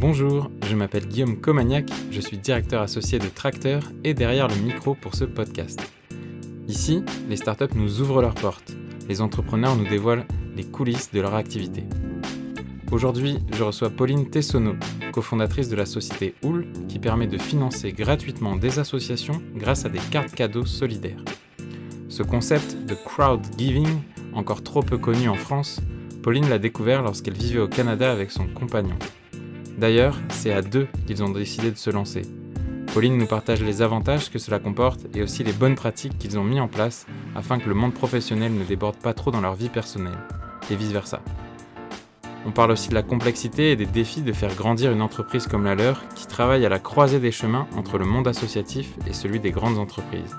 Bonjour, je m'appelle Guillaume Comagnac, je suis directeur associé de Tracteur et derrière le micro pour ce podcast. Ici, les startups nous ouvrent leurs portes, les entrepreneurs nous dévoilent les coulisses de leur activité. Aujourd'hui, je reçois Pauline Tessonneau, cofondatrice de la société Houl, qui permet de financer gratuitement des associations grâce à des cartes cadeaux solidaires. Ce concept de crowd giving, encore trop peu connu en France, Pauline l'a découvert lorsqu'elle vivait au Canada avec son compagnon. D'ailleurs, c'est à deux qu'ils ont décidé de se lancer. Pauline nous partage les avantages que cela comporte et aussi les bonnes pratiques qu'ils ont mis en place afin que le monde professionnel ne déborde pas trop dans leur vie personnelle, et vice-versa. On parle aussi de la complexité et des défis de faire grandir une entreprise comme la leur qui travaille à la croisée des chemins entre le monde associatif et celui des grandes entreprises.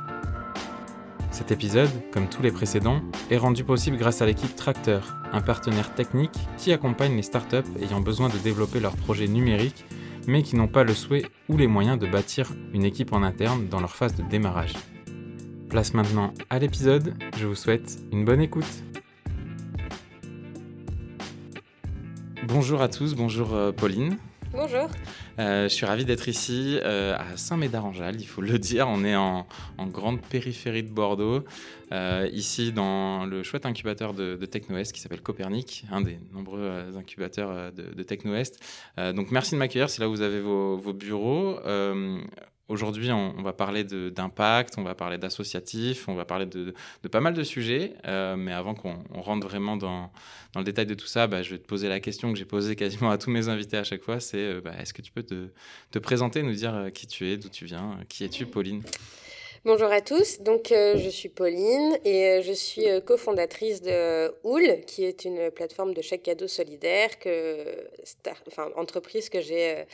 Cet épisode, comme tous les précédents, est rendu possible grâce à l'équipe Tracteur, un partenaire technique qui accompagne les startups ayant besoin de développer leurs projets numériques, mais qui n'ont pas le souhait ou les moyens de bâtir une équipe en interne dans leur phase de démarrage. Place maintenant à l'épisode, je vous souhaite une bonne écoute. Bonjour à tous, bonjour euh, Pauline. Bonjour. Euh, je suis ravi d'être ici euh, à Saint-Médard-en-Jalles, il faut le dire. On est en, grande périphérie de Bordeaux, euh, ici dans le chouette incubateur de, de TechnoEst qui s'appelle Copernic, un des nombreux incubateurs de, de TechnoEst. donc merci de m'accueillir, c'est là où vous avez vos, vos bureaux. Aujourd'hui, on, va parler d'impact, on va parler d'associatif, on va parler de, pas mal de sujets. Euh, mais avant qu'on rentre vraiment dans, le détail de tout ça, bah, je vais te poser la question que j'ai posée quasiment à tous mes invités à chaque fois. C'est euh, bah, est-ce que tu peux te, te, présenter, nous dire euh, qui tu es, d'où tu viens, qui es-tu, Pauline? Bonjour à tous, donc euh, je suis Pauline et euh, je suis euh, cofondatrice de Houl, qui est une plateforme de chèque cadeau solidaire, que, enfin entreprise que j'ai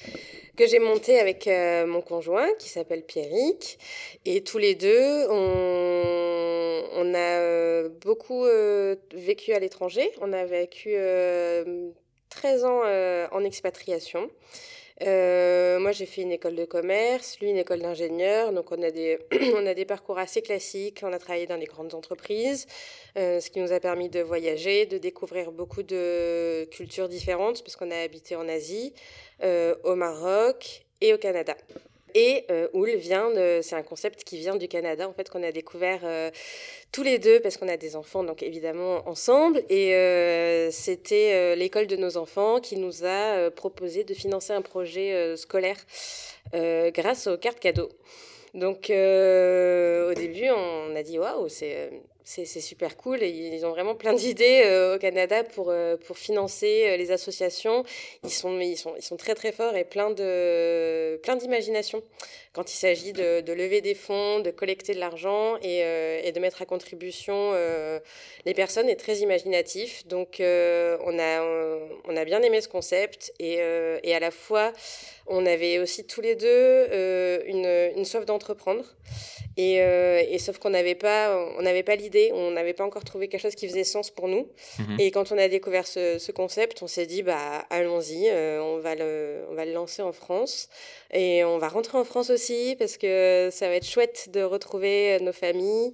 montée avec mon conjoint qui s'appelle Pierrick. Et tous les deux on a beaucoup vécu à l'étranger, on a vécu 13 ans en expatriation. Euh, moi, j'ai fait une école de commerce, lui une école d'ingénieur. Donc, on a, des, on a des parcours assez classiques. On a travaillé dans des grandes entreprises, euh, ce qui nous a permis de voyager, de découvrir beaucoup de cultures différentes, parce qu'on a habité en Asie, euh, au Maroc et au Canada. Et euh, Oul vient, c'est un concept qui vient du Canada, en fait, qu'on a découvert euh, tous les deux, parce qu'on a des enfants, donc évidemment ensemble. Et euh, c'était euh, l'école de nos enfants qui nous a proposé de financer un projet scolaire grâce aux cartes cadeaux. Donc au début, on a dit waouh, c'est c'est super cool et ils ont vraiment plein d'idées euh, au Canada pour, euh, pour financer euh, les associations. Ils sont, ils, sont, ils sont très très forts et plein plein d'imagination quand il s'agit de, de, lever des fonds, de collecter de l'argent et, et, de mettre à contribution les personnes est très imaginatif. Donc on, a, on, a bien aimé ce concept et, et à la fois on avait aussi tous les deux une, une soif d'entreprendre. Et, et, sauf qu'on n'avait pas, on n'avait pas l'idée on n'avait pas encore trouvé quelque chose qui faisait sens pour nous. Mhm. Et quand on a découvert ce, concept, on s'est dit, bah, allons-y, euh, on, va le, on va le lancer en France. Et on va rentrer en France aussi parce que ça va être chouette de retrouver nos familles,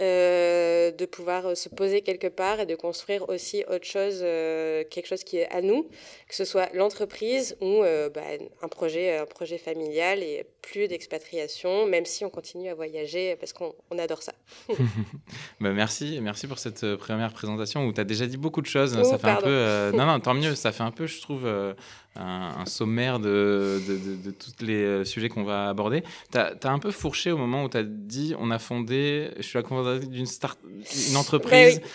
euh, de pouvoir se poser quelque part et de construire aussi autre chose, euh, quelque chose qui est à nous, que ce soit l'entreprise ou bah, un, projet, un projet familial et plus d'expatriation, même si on continue à voyager parce qu'on adore ça. Bah, merci, merci pour cette euh, première présentation où tu as déjà dit beaucoup de choses. ça oh, fait un peu. Euh, non, non, tant mieux. Ça fait un peu, je trouve, euh, un, sommaire de, de, tous les sujets qu'on va aborder. Tu as, un peu fourché au moment où tu as dit on a fondé, je suis la cofondatrice d'une une entreprise. Bah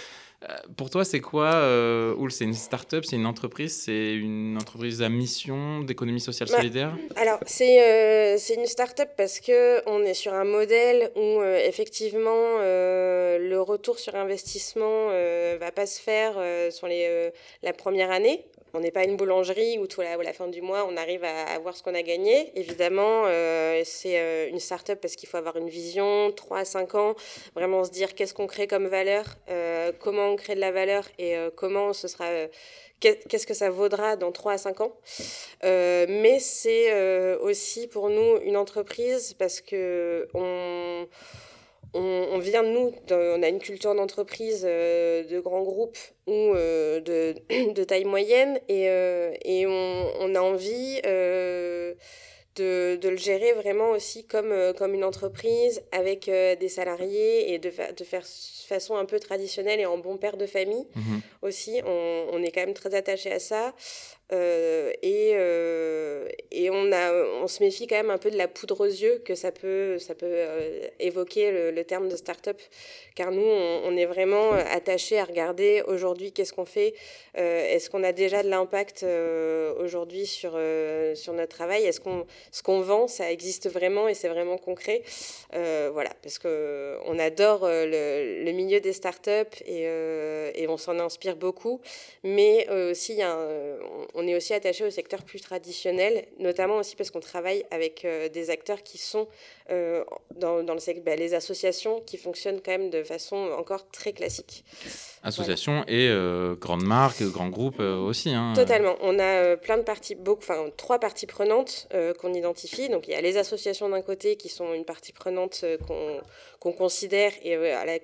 euh, pour toi, c'est quoi euh, Oul C'est une start-up, c'est une entreprise, c'est une entreprise à mission d'économie sociale bah, solidaire? Alors, c'est euh, une start-up parce qu'on est sur un modèle où, effectivement, le retour sur investissement ne va pas se faire sur les, la première année. On n'est pas une boulangerie où, tout à la fin du mois, on arrive à, voir ce qu'on a gagné. Évidemment, c'est une start-up parce qu'il faut avoir une vision, 3 à 5 ans, vraiment se dire qu'est-ce qu'on crée comme valeur, comment on crée de la valeur et euh, comment ce sera euh, qu'est-ce que ça vaudra dans 3 à 5 ans. Euh, mais c'est aussi pour nous une entreprise parce que on, on, vient, nous, on a une culture d'entreprise de grands groupes ou de, de, taille moyenne et, et on, on, a envie de, de, le gérer vraiment aussi comme, euh, comme une entreprise avec euh, des salariés et de, de faire façon un peu traditionnelle et en bon père de famille mhm. aussi. On, on, est quand même très attaché à ça. Euh, et, euh, et on, a, on se méfie quand même un peu de la poudre aux yeux que ça peut, ça peut euh, évoquer le, terme de start-up. Car nous, on, est vraiment attaché à regarder aujourd'hui qu'est-ce qu'on fait. Est-ce qu'on a déjà de l'impact aujourd'hui sur, sur notre travail? Est-ce qu'on ce qu'on vend, ça existe vraiment et c'est vraiment concret? Voilà, parce qu'on adore le, milieu des start-up et, et on s'en inspire beaucoup. Mais aussi, y a on est aussi attaché au secteur plus traditionnel, notamment aussi parce qu'on travaille avec euh, des acteurs qui sont euh, dans, le secteur, bah, les associations qui fonctionnent quand même de façon encore très classique. Associations et euh, grandes marques, grands groupes aussi. Hein. Totalement. On a plein de parties, enfin trois parties prenantes qu'on identifie. Donc il y a les associations d'un côté qui sont une partie prenante qu'on considère et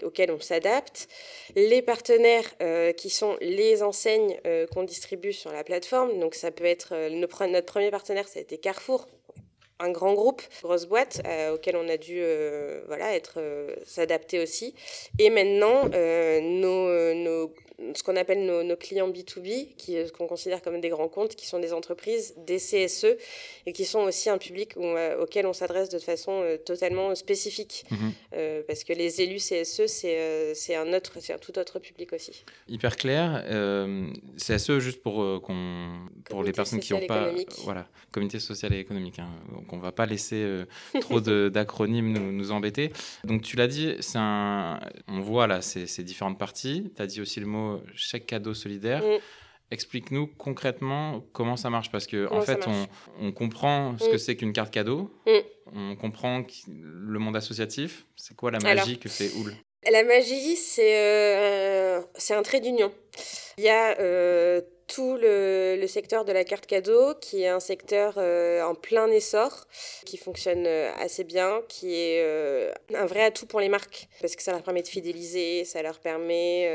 auxquelles on s'adapte. Les partenaires qui sont les enseignes qu'on distribue sur la plateforme donc ça peut être euh, notre premier partenaire, ça a été Carrefour, un grand groupe, grosse boîte euh, auquel on a dû euh, voilà être s'adapter aussi. Et maintenant, nos, nos, ce qu'on appelle nos, clients B2B, qui, euh, qu'on considère comme des grands comptes, qui sont des entreprises, des CSE, et qui sont aussi un public euh, auquel on s'adresse de façon euh, totalement spécifique. Mhm. parce que les élus CSE, c'est, c'est, un, autre, c'est un tout autre public aussi. Hyper clair. CSE, juste pour, qu'on, pour les personnes qui n'ont pas... Voilà, comité social et économique. Hein, donc on ne va pas laisser trop d'acronymes nous, nous, embêter. Donc tu l'as dit, c'est un, on voit là ces, ces différentes parties. Tu as dit aussi le mot chaque cadeau solidaire. Mm. Explique-nous concrètement comment ça marche parce que en fait on, comprend ce que mm. c'est qu'une carte cadeau, mm. on comprend le monde associatif. C'est quoi la magie que fait Oul? La magie, c'est euh, c'est un trait d'union. Il y a euh, tout le, secteur de la carte cadeau, qui est un secteur euh, en plein essor, qui fonctionne euh, assez bien, qui est euh, un vrai atout pour les marques, parce que ça leur permet de fidéliser, ça leur permet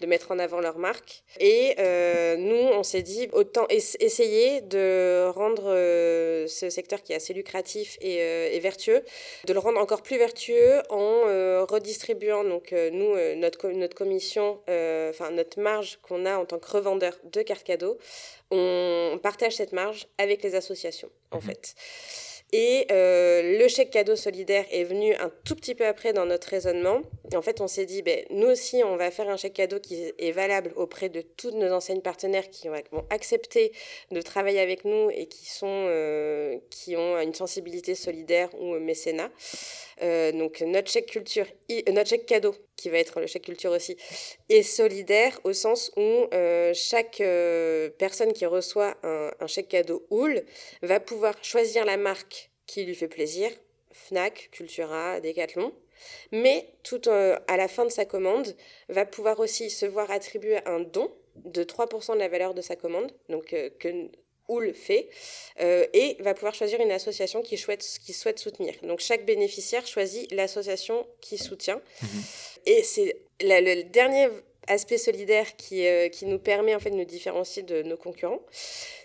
de mettre en avant leur marque. Et nous, on s'est dit, autant essayer de rendre ce secteur qui est assez lucratif et, et, vertueux, de le rendre encore plus vertueux en redistribuant, donc nous, notre, notre commission, enfin notre marge qu'on a en tant que revendeur de cartes cadeaux, on partage cette marge avec les associations, en mhm. fait. Et euh, le chèque cadeau solidaire est venu un tout petit peu après dans notre raisonnement. en fait, on s'est dit, ben, nous aussi, on va faire un chèque cadeau qui est valable auprès de toutes nos enseignes partenaires qui vont accepter de travailler avec nous et qui, sont, euh, qui ont une sensibilité solidaire ou mécénat. Euh, donc notre chèque culture, notre chèque cadeau, qui va être le chèque culture aussi, est solidaire au sens où chaque personne qui reçoit un, chèque cadeau OUL va pouvoir choisir la marque qui lui fait plaisir, Fnac, Cultura, Decathlon, mais tout euh, à la fin de sa commande, va pouvoir aussi se voir attribuer un don de 3% de la valeur de sa commande, donc euh, que Oul fait, euh, et va pouvoir choisir une association qui souhaite, qui souhaite soutenir. Donc chaque bénéficiaire choisit l'association qui soutient. Mhm. Et c'est le dernier aspect solidaire qui, qui nous permet en fait de nous différencier de nos concurrents,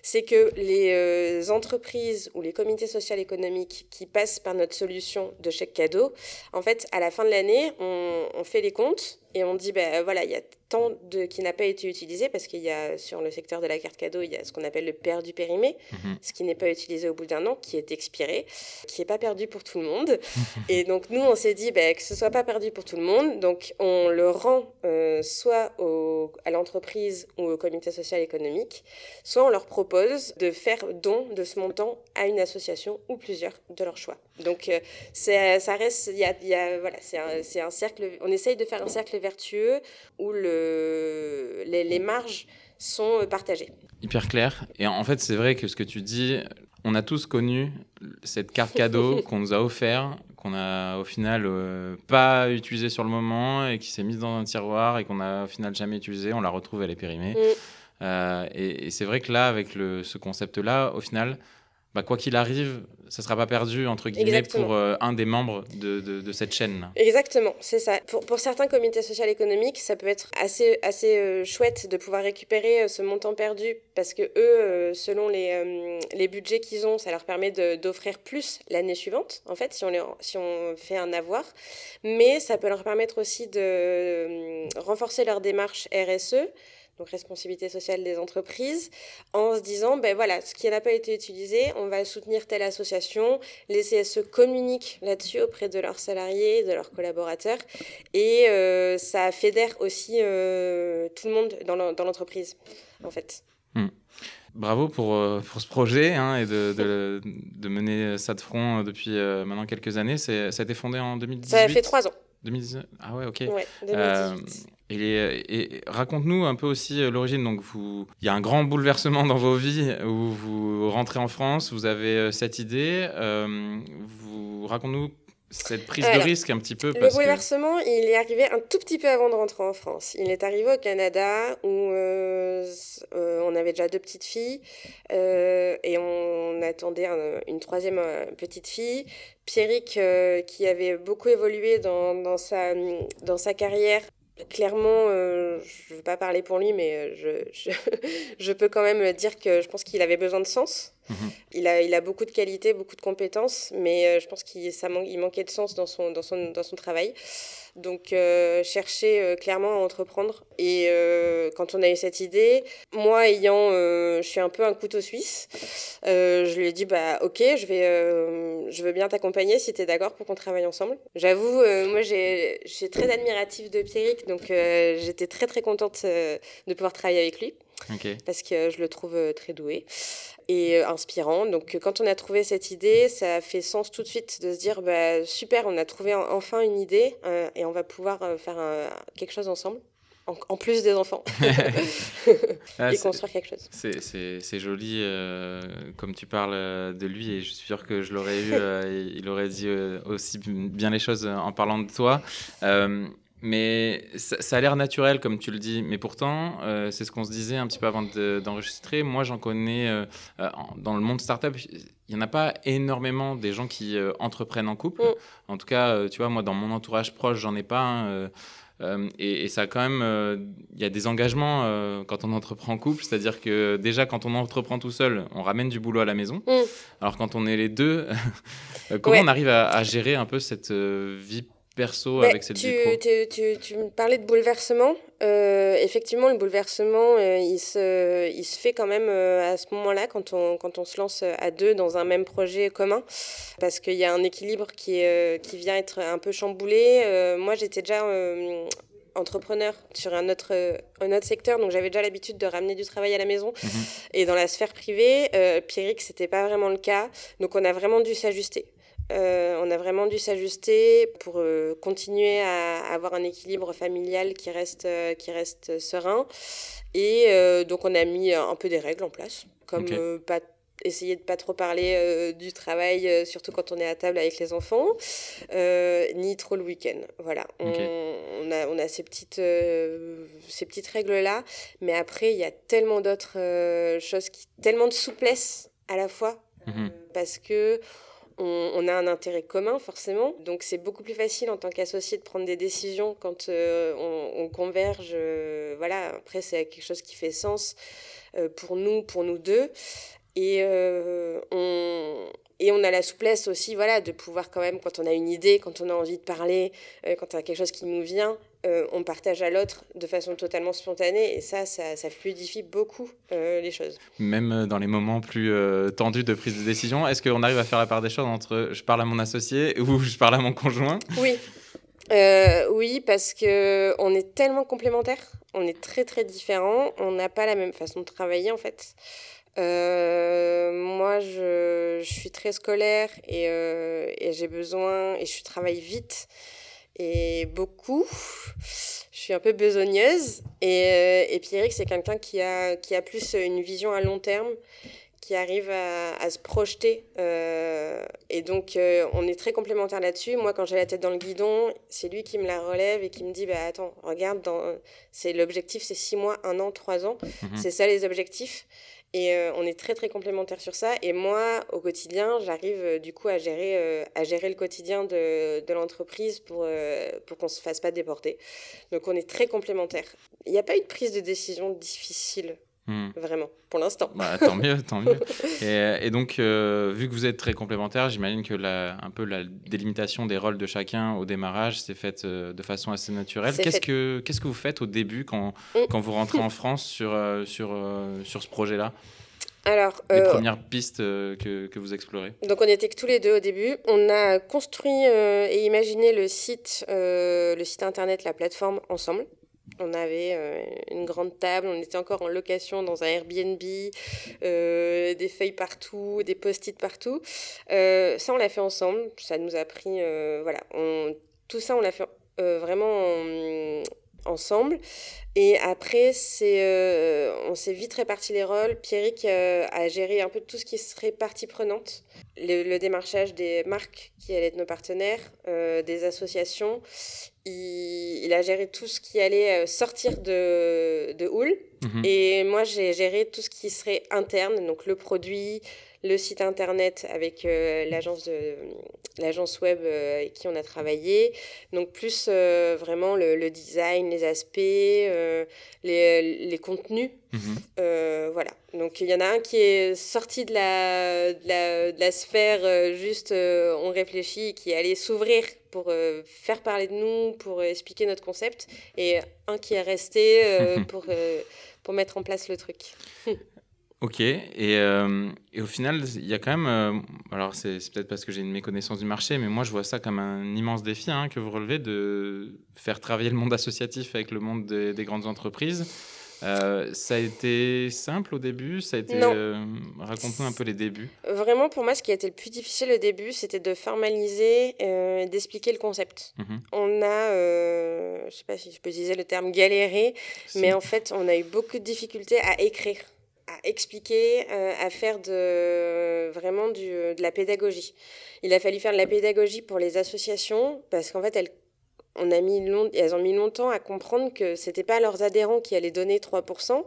c'est que les euh, entreprises ou les comités sociaux économiques qui passent par notre solution de chèque cadeau, en fait, à la fin de l'année, on, on, fait les comptes et on dit, ben voilà, il y a tant de qui n'a pas été utilisé parce qu'il y a sur le secteur de la carte cadeau, il y a ce qu'on appelle le perdu périmé, mhm. ce qui n'est pas utilisé au bout d'un an, qui est expiré, qui n'est pas perdu pour tout le monde. et donc nous, on s'est dit ben, que ce soit pas perdu pour tout le monde, donc on le rend euh, soit au, à l'entreprise ou au comité social économique, soit on leur propose de faire don de ce montant à une association ou plusieurs de leur choix. Donc euh, ça reste, il y a, y a, voilà, c'est un, cercle, on essaye de faire un cercle vertueux où le, les, les marges sont partagées. Hyper clair. Et en fait, c'est vrai que ce que tu dis, on a tous connu cette carte cadeau qu'on nous a offert, qu'on a au final euh, pas utilisé sur le moment et qui s'est mise dans un tiroir et qu'on a au final jamais utilisé. On la retrouve, elle est périmée. Mm. Euh, et, c'est vrai que là, avec le, ce concept-là, au final, bah, quoi qu'il arrive, ça ne sera pas perdu, entre guillemets, pour euh, un des membres de, de, cette chaîne. Exactement, c'est ça. Pour, pour, certains comités sociaux économiques, ça peut être assez, assez euh, chouette de pouvoir récupérer euh, ce montant perdu parce que eux, selon les, les budgets qu'ils ont, ça leur permet d'offrir plus l'année suivante, en fait, si on, les, si on fait un avoir. Mais ça peut leur permettre aussi de renforcer leur démarche RSE donc responsabilité sociale des entreprises, en se disant, ben voilà, ce qui n'a pas été utilisé, on va soutenir telle association, les CSE communiquent là-dessus auprès de leurs salariés, de leurs collaborateurs, et euh, ça fédère aussi euh, tout le monde dans l'entreprise, en fait. Hmm. Bravo pour, euh, pour ce projet hein, et de, de, de, mener ça de front depuis maintenant quelques années. Ça a été fondé en 2018 Ça a fait trois ans. 2019 Ah ouais, ok. Ouais, 2018. Et, raconte-nous un peu aussi euh, l'origine. Donc, vous, il y a un grand bouleversement dans vos vies où vous rentrez en France, vous avez euh, cette idée. Euh, vous raconte-nous cette prise de risque un petit peu. le bouleversement, il est arrivé un tout petit peu avant de rentrer en France. Il est arrivé au Canada où on avait déjà deux petites filles et on attendait une troisième petite fille. Pierrick, qui avait beaucoup évolué dans, dans, sa, dans sa carrière, Clairement, euh, je ne veux pas parler pour lui, mais euh, je, je, peux quand même dire que je pense qu'il avait besoin de sens. Mhm. Il, a, il a beaucoup de qualités, beaucoup de compétences, mais euh, je pense qu'il il manquait de sens dans son, dans son, dans son travail. Donc, euh, chercher euh, clairement à entreprendre. Et euh, quand on a eu cette idée, moi ayant, je suis un peu un couteau suisse, je lui ai dit, bah ok, je, vais, je veux bien t'accompagner si tu es d'accord pour qu'on travaille ensemble. J'avoue, moi je suis très admirative de Pierrick, donc j'étais très très contente de pouvoir travailler avec lui. Parce que je le trouve très doué et euh, inspirant. Donc euh, quand on a trouvé cette idée, ça a fait sens tout de suite de se dire bah, super, on a trouvé enfin une idée euh, et on va pouvoir faire quelque chose ensemble. En, plus des enfants. Ah, et construire quelque chose. C'est joli, comme tu parles de lui, et je suis sûr que je l'aurais eu, il aurait dit aussi bien les choses en parlant de toi. Mais ça, a l'air naturel, comme tu le dis. Mais pourtant, euh, c'est ce qu'on se disait un petit peu avant d'enregistrer. Moi, j'en connais euh, euh, dans le monde startup. Il n'y en a pas énormément des gens qui entreprennent en couple. Mm. En tout cas, tu vois, moi, dans mon entourage proche, j'en ai pas. et, ça, quand même, il y a des engagements quand on entreprend en couple. C'est-à-dire que déjà, quand on entreprend tout seul, on ramène du boulot à la maison. Mm. Alors, quand on est les deux, comment on arrive à, à, gérer un peu cette vie perso avec cette tu, tu, tu, tu, me parlais de bouleversement. Euh, effectivement, le bouleversement, euh, il, se, il se fait quand même euh, à ce moment-là, quand on, quand on se lance à deux dans un même projet commun, parce qu'il y a un équilibre qui, qui vient être un peu chamboulé. moi, j'étais déjà entrepreneur sur un autre, un autre secteur, donc j'avais déjà l'habitude de ramener du travail à la maison. Mhm. Et dans la sphère privée, euh, Pierrick, c'était pas vraiment le cas, donc on a vraiment dû s'ajuster. Euh, on a vraiment dû s'ajuster pour euh, continuer à avoir un équilibre familial qui reste, euh, qui reste serein. Et donc on a mis un peu des règles en place, comme pas essayer de pas trop parler du travail, surtout quand on est à table avec les enfants, ni trop le week-end. Voilà, on, a, on a ces petites, ces petites règles-là, mais après, il y a tellement d'autres choses, qui, tellement de souplesse à la fois, mhm. parce que on, a un intérêt commun forcément, donc c'est beaucoup plus facile en tant qu'associé de prendre des décisions quand euh, on, converge. Euh, voilà, après c'est quelque chose qui fait sens euh, pour nous, pour nous deux, et on, et on a la souplesse aussi, voilà, de pouvoir quand même, quand on a une idée, quand on a envie de parler, quand on a quelque chose qui nous vient, euh, on partage à l'autre de façon totalement spontanée et ça, ça, fluidifie beaucoup euh, les choses. Même euh, dans les moments plus tendus de prise de décision, est-ce qu'on arrive à faire la part des choses entre je parle à mon associé ou je parle à mon conjoint? Oui. oui, parce que on est tellement complémentaires, on est très très différents, on n'a pas la même façon de travailler en fait. Moi, je, suis très scolaire et, et j'ai besoin, et je travaille vite et beaucoup. Je suis un peu besogneuse. Et, euh, et Pierrick, c'est quelqu'un qui a, qui a plus une vision à long terme, qui arrive à, se projeter. Euh, et donc, euh, on est très complémentaires là-dessus. Moi, quand j'ai la tête dans le guidon, c'est lui qui me la relève et qui me dit bah, Attends, regarde, dans... c'est l'objectif, c'est six mois, un an, trois ans. Mhm. C'est ça les objectifs. Et euh, on est très, très complémentaires sur ça. Et moi, au quotidien, j'arrive du coup à gérer, à gérer le quotidien de, de l'entreprise pour, pour qu'on ne se fasse pas déporter. Donc, on est très complémentaires. Il n'y a pas eu de prise de décision difficile Hmm. Vraiment, pour l'instant. Bah, tant mieux, tant mieux. Et, donc, euh, vu que vous êtes très complémentaires, j'imagine que la, un peu la délimitation des rôles de chacun au démarrage s'est faite euh, de façon assez naturelle. Qu'est-ce que, qu'est-ce que vous faites au début quand, hmm. quand vous rentrez en France sur, euh, sur, sur ce projet-là? Alors, les premières pistes que, que, vous explorez Donc, on était que tous les deux au début. On a construit et imaginé le site, le site internet, la plateforme ensemble. On avait euh, une grande table, on était encore en location dans un Airbnb, euh, des feuilles partout, des post-it partout. Euh, ça, on l'a fait ensemble. Ça nous a pris, voilà, tout ça, on l'a fait vraiment ensemble. Et après, c'est, on s'est vite réparti les rôles. Pierrick a géré un peu tout ce qui serait partie prenante. Le, démarchage des marques qui allaient être nos partenaires, des associations il, a géré tout ce qui allait euh, sortir de, de Hull. Mhm. Et moi, j'ai géré tout ce qui serait interne, donc le produit, le site internet avec euh, l'agence l'agence web euh, avec qui on a travaillé. Donc plus vraiment le, design, les aspects, les, les, contenus. Mhm. voilà. Donc il y en a un qui est sorti de la, de la, de la sphère juste on réfléchit, qui allait s'ouvrir pour euh, faire parler de nous, pour euh, expliquer notre concept, et un qui est resté euh, pour, pour mettre en place le truc. Ok, et, et, au final, il y a quand même, alors c'est peut-être parce que j'ai une méconnaissance du marché, mais moi je vois ça comme un immense défi hein, que vous relevez de faire travailler le monde associatif avec le monde des grandes entreprises. Euh, ça a été simple au début Ça a été. Euh, raconte-nous un peu les débuts. Vraiment, pour moi, ce qui a été le plus difficile au début, c'était de formaliser, euh, d'expliquer le concept. Mhm. On a, je ne sais pas si je peux utiliser le terme galérer, mais en fait, on a eu beaucoup de difficultés à écrire à expliquer, à faire de, vraiment du, de la pédagogie. Il a fallu faire de la pédagogie pour les associations parce qu'en fait, elles elles ont mis longtemps à comprendre que ce n'était pas leurs adhérents qui allaient donner 3%,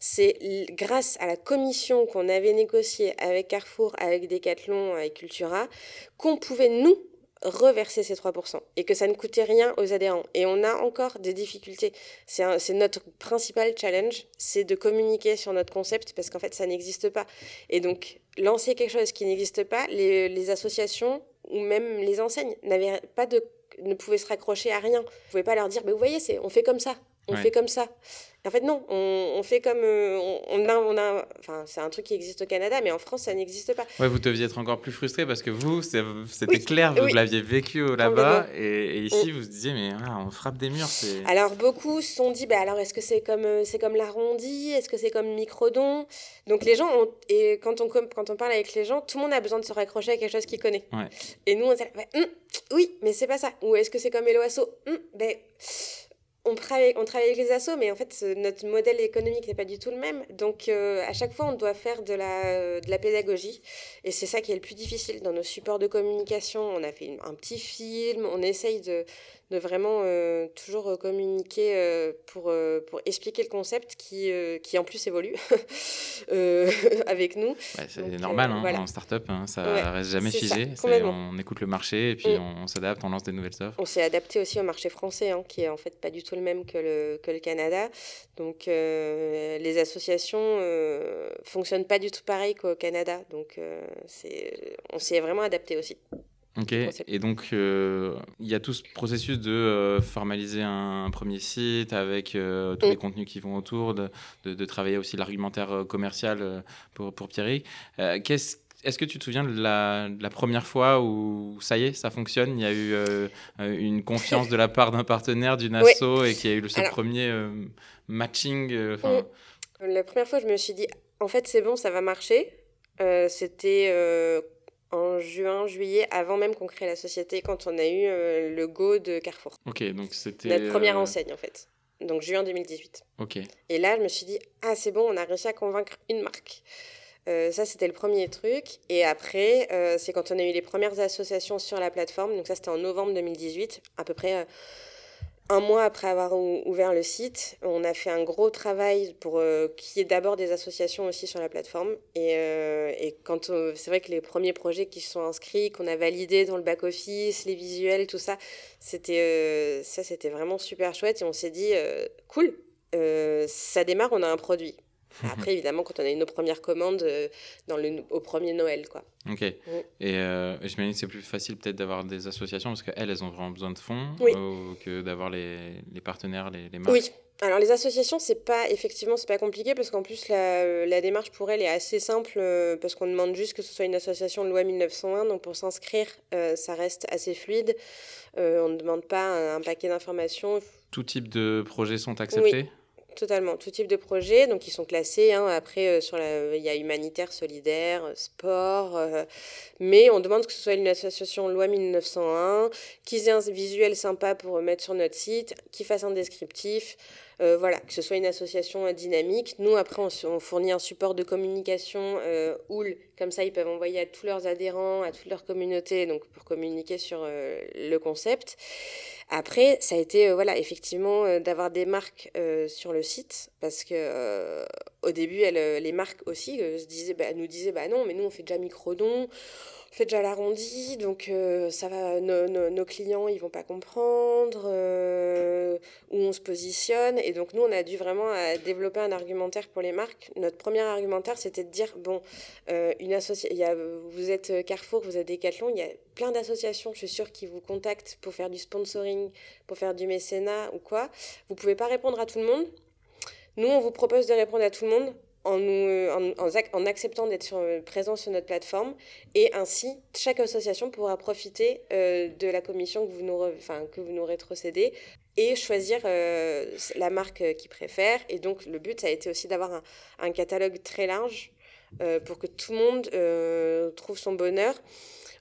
c'est grâce à la commission qu'on avait négociée avec Carrefour, avec Decathlon, avec Cultura, qu'on pouvait, nous, reverser ces 3% et que ça ne coûtait rien aux adhérents. Et on a encore des difficultés. C'est notre principal challenge, c'est de communiquer sur notre concept parce qu'en fait, ça n'existe pas. Et donc, lancer quelque chose qui n'existe pas, les, associations ou même les enseignes n'avaient pas de ne pouvaient se raccrocher à rien. Vous ne pouvez pas leur dire, mais vous voyez, on fait comme ça, on fait comme ça. En fait, non, on, on fait comme. Euh, on, a, on a, enfin, c'est un truc qui existe au Canada, mais en France, ça n'existe pas. Ouais, vous deviez être encore plus frustré parce que vous, c'était clair, vous l'aviez vécu là-bas, et, ici, mm. vous vous disiez, mais ah, on frappe des murs. Alors, beaucoup se sont dit, bah, alors, est-ce que c'est comme, euh, c'est comme l'arrondi? Est-ce que c'est comme microdon? Donc, les gens, ont, et quand on, quand on parle avec les gens, tout le monde a besoin de se raccrocher à quelque chose qu'il connaît. Et nous, on dit, hum, oui, mais c'est pas ça. Ou est-ce que c'est comme Eloasso? Hum, ben on travaille, on travaille avec les assos, mais en fait, notre modèle économique n'est pas du tout le même. Donc, euh, à chaque fois, on doit faire de la, de la pédagogie. Et c'est ça qui est le plus difficile dans nos supports de communication. On a fait un petit film, on essaye de, de vraiment euh, toujours euh, communiquer euh, pour, pour expliquer le concept qui, qui en plus évolue avec nous. c'est normal hein, en startup, hein, ça reste jamais figé. on écoute le marché et puis mm. on, s'adapte, on lance des nouvelles offres. On s'est adapté aussi au marché français hein, qui est en fait pas du tout le même que le, que le Canada. Donc les associations fonctionnent pas du tout pareil qu'au Canada. Donc c'est on s'est vraiment adapté aussi. Ok, et donc euh, il y a tout ce processus de euh, formaliser un, premier site avec euh, tous les contenus qui vont autour, de, de, travailler aussi l'argumentaire commercial pour, pour Pierrick. Qu'est-ce est-ce que tu te souviens de la, de la, première fois où ça y est, ça fonctionne? Il y a eu une confiance de la part d'un partenaire, d'une asso, et qu'il y a eu le, ce premier matching mm. La première fois, je me suis dit, en fait, c'est bon, ça va marcher. C'était en juin, juillet, avant même qu'on crée la société, quand on a eu euh, le go de Carrefour. Ok, donc c'était... Notre première euh, enseigne, en fait. Donc juin 2018. Ok. Et là, je me suis dit, ah, c'est bon, on a réussi à convaincre une marque. ça, c'était le premier truc. Et après, c'est quand on a eu les premières associations sur la plateforme. Donc ça, c'était en novembre 2018, à peu près un mois après avoir ouvert le site, on a fait un gros travail pour euh, qu'il y ait d'abord des associations aussi sur la plateforme. Et, euh, quand c'est vrai que les premiers projets qui se sont inscrits, qu'on a validés dans le back-office, les visuels, tout ça, c'était euh, ça c'était vraiment super chouette. Et on s'est dit, cool, ça démarre, on a un produit. Après, évidemment, quand on a eu nos premières commandes euh, dans le, au premier Noël. Quoi. Ok. Et euh, j'imagine que c'est plus facile peut-être d'avoir des associations parce qu'elles, elles ont vraiment besoin de fonds ou que d'avoir les, les, partenaires, les, les marques. Oui. Alors les associations, c'est pas effectivement c'est pas compliqué parce qu'en plus la, la, démarche pour elles est assez simple euh, parce qu'on demande juste que ce soit une association de loi 1901 donc pour s'inscrire ça reste assez fluide. on ne demande pas un, paquet d'informations. Tout type de projets sont acceptés? Totalement, tout type de projets, donc ils sont classés. Hein. Après, euh, sur la, il y a humanitaire, solidaire, euh, sport, euh, mais on demande que ce soit une association loi 1901, qu'ils aient un visuel sympa pour mettre sur notre site, qu'ils fassent un descriptif, voilà, que ce soit une association dynamique. Nous, après, on, fournit un support de communication OUL, comme ça ils peuvent envoyer à tous leurs adhérents, à toute leur communauté, donc pour communiquer sur le concept. Après, ça a été, euh, voilà, effectivement, euh, d'avoir des marques euh, sur le site, parce que au début, elles, les marques aussi bah, nous disaient, bah non, mais nous, on fait déjà microdon, on fait déjà l'arrondi, donc ça va, nos clients, ils vont pas comprendre où on se positionne. Et donc, nous, on a dû vraiment développer un argumentaire pour les marques. Notre premier argumentaire, c'était de dire, bon, une association, vous êtes Carrefour, vous êtes Decathlon, il y a plein d'associations, je suis sûre, qui vous contactent pour faire du sponsoring, pour faire du mécénat ou quoi. Vous pouvez pas répondre à tout le monde. Nous, on vous propose de répondre à tout le monde en, nous, en, acceptant d'être présent sur notre plateforme. Et ainsi, chaque association pourra profiter euh, de la commission que vous nous, enfin, que vous nous rétrocédez et choisir euh, la marque qu'il préfère. Et donc, le but, ça a été aussi d'avoir un, catalogue très large euh, pour que tout le monde trouve son bonheur.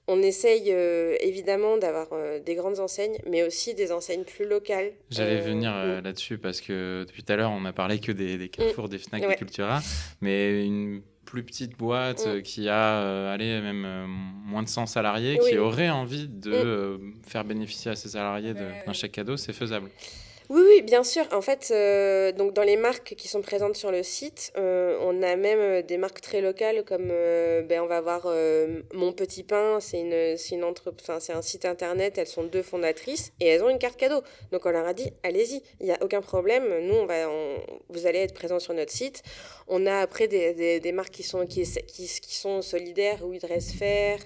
On essaye euh, évidemment d'avoir euh, des grandes enseignes, mais aussi des enseignes plus locales. J'allais euh, venir là-dessus parce que depuis tout à l'heure, on a parlé que des, des Carrefour, des Fnac, des Cultura, mais une plus petite boîte qui a allez, même moins de 100 salariés, qui aurait envie de faire bénéficier à ses salariés d'un chèque cadeau, c'est faisable. Oui, oui, bien sûr. En fait, euh, donc dans les marques qui sont présentes sur le site, euh, on a même euh, des marques très locales comme ben, on va avoir Mon Petit Pain, c'est une, une un site internet, elles sont deux fondatrices et elles ont une carte cadeau. Donc on leur a dit, allez-y, il n'y a aucun problème, nous, on va, vous allez être présents sur notre site. On a après des, marques qui sont, qui, qui, qui sont solidaires, Dressfer, euh,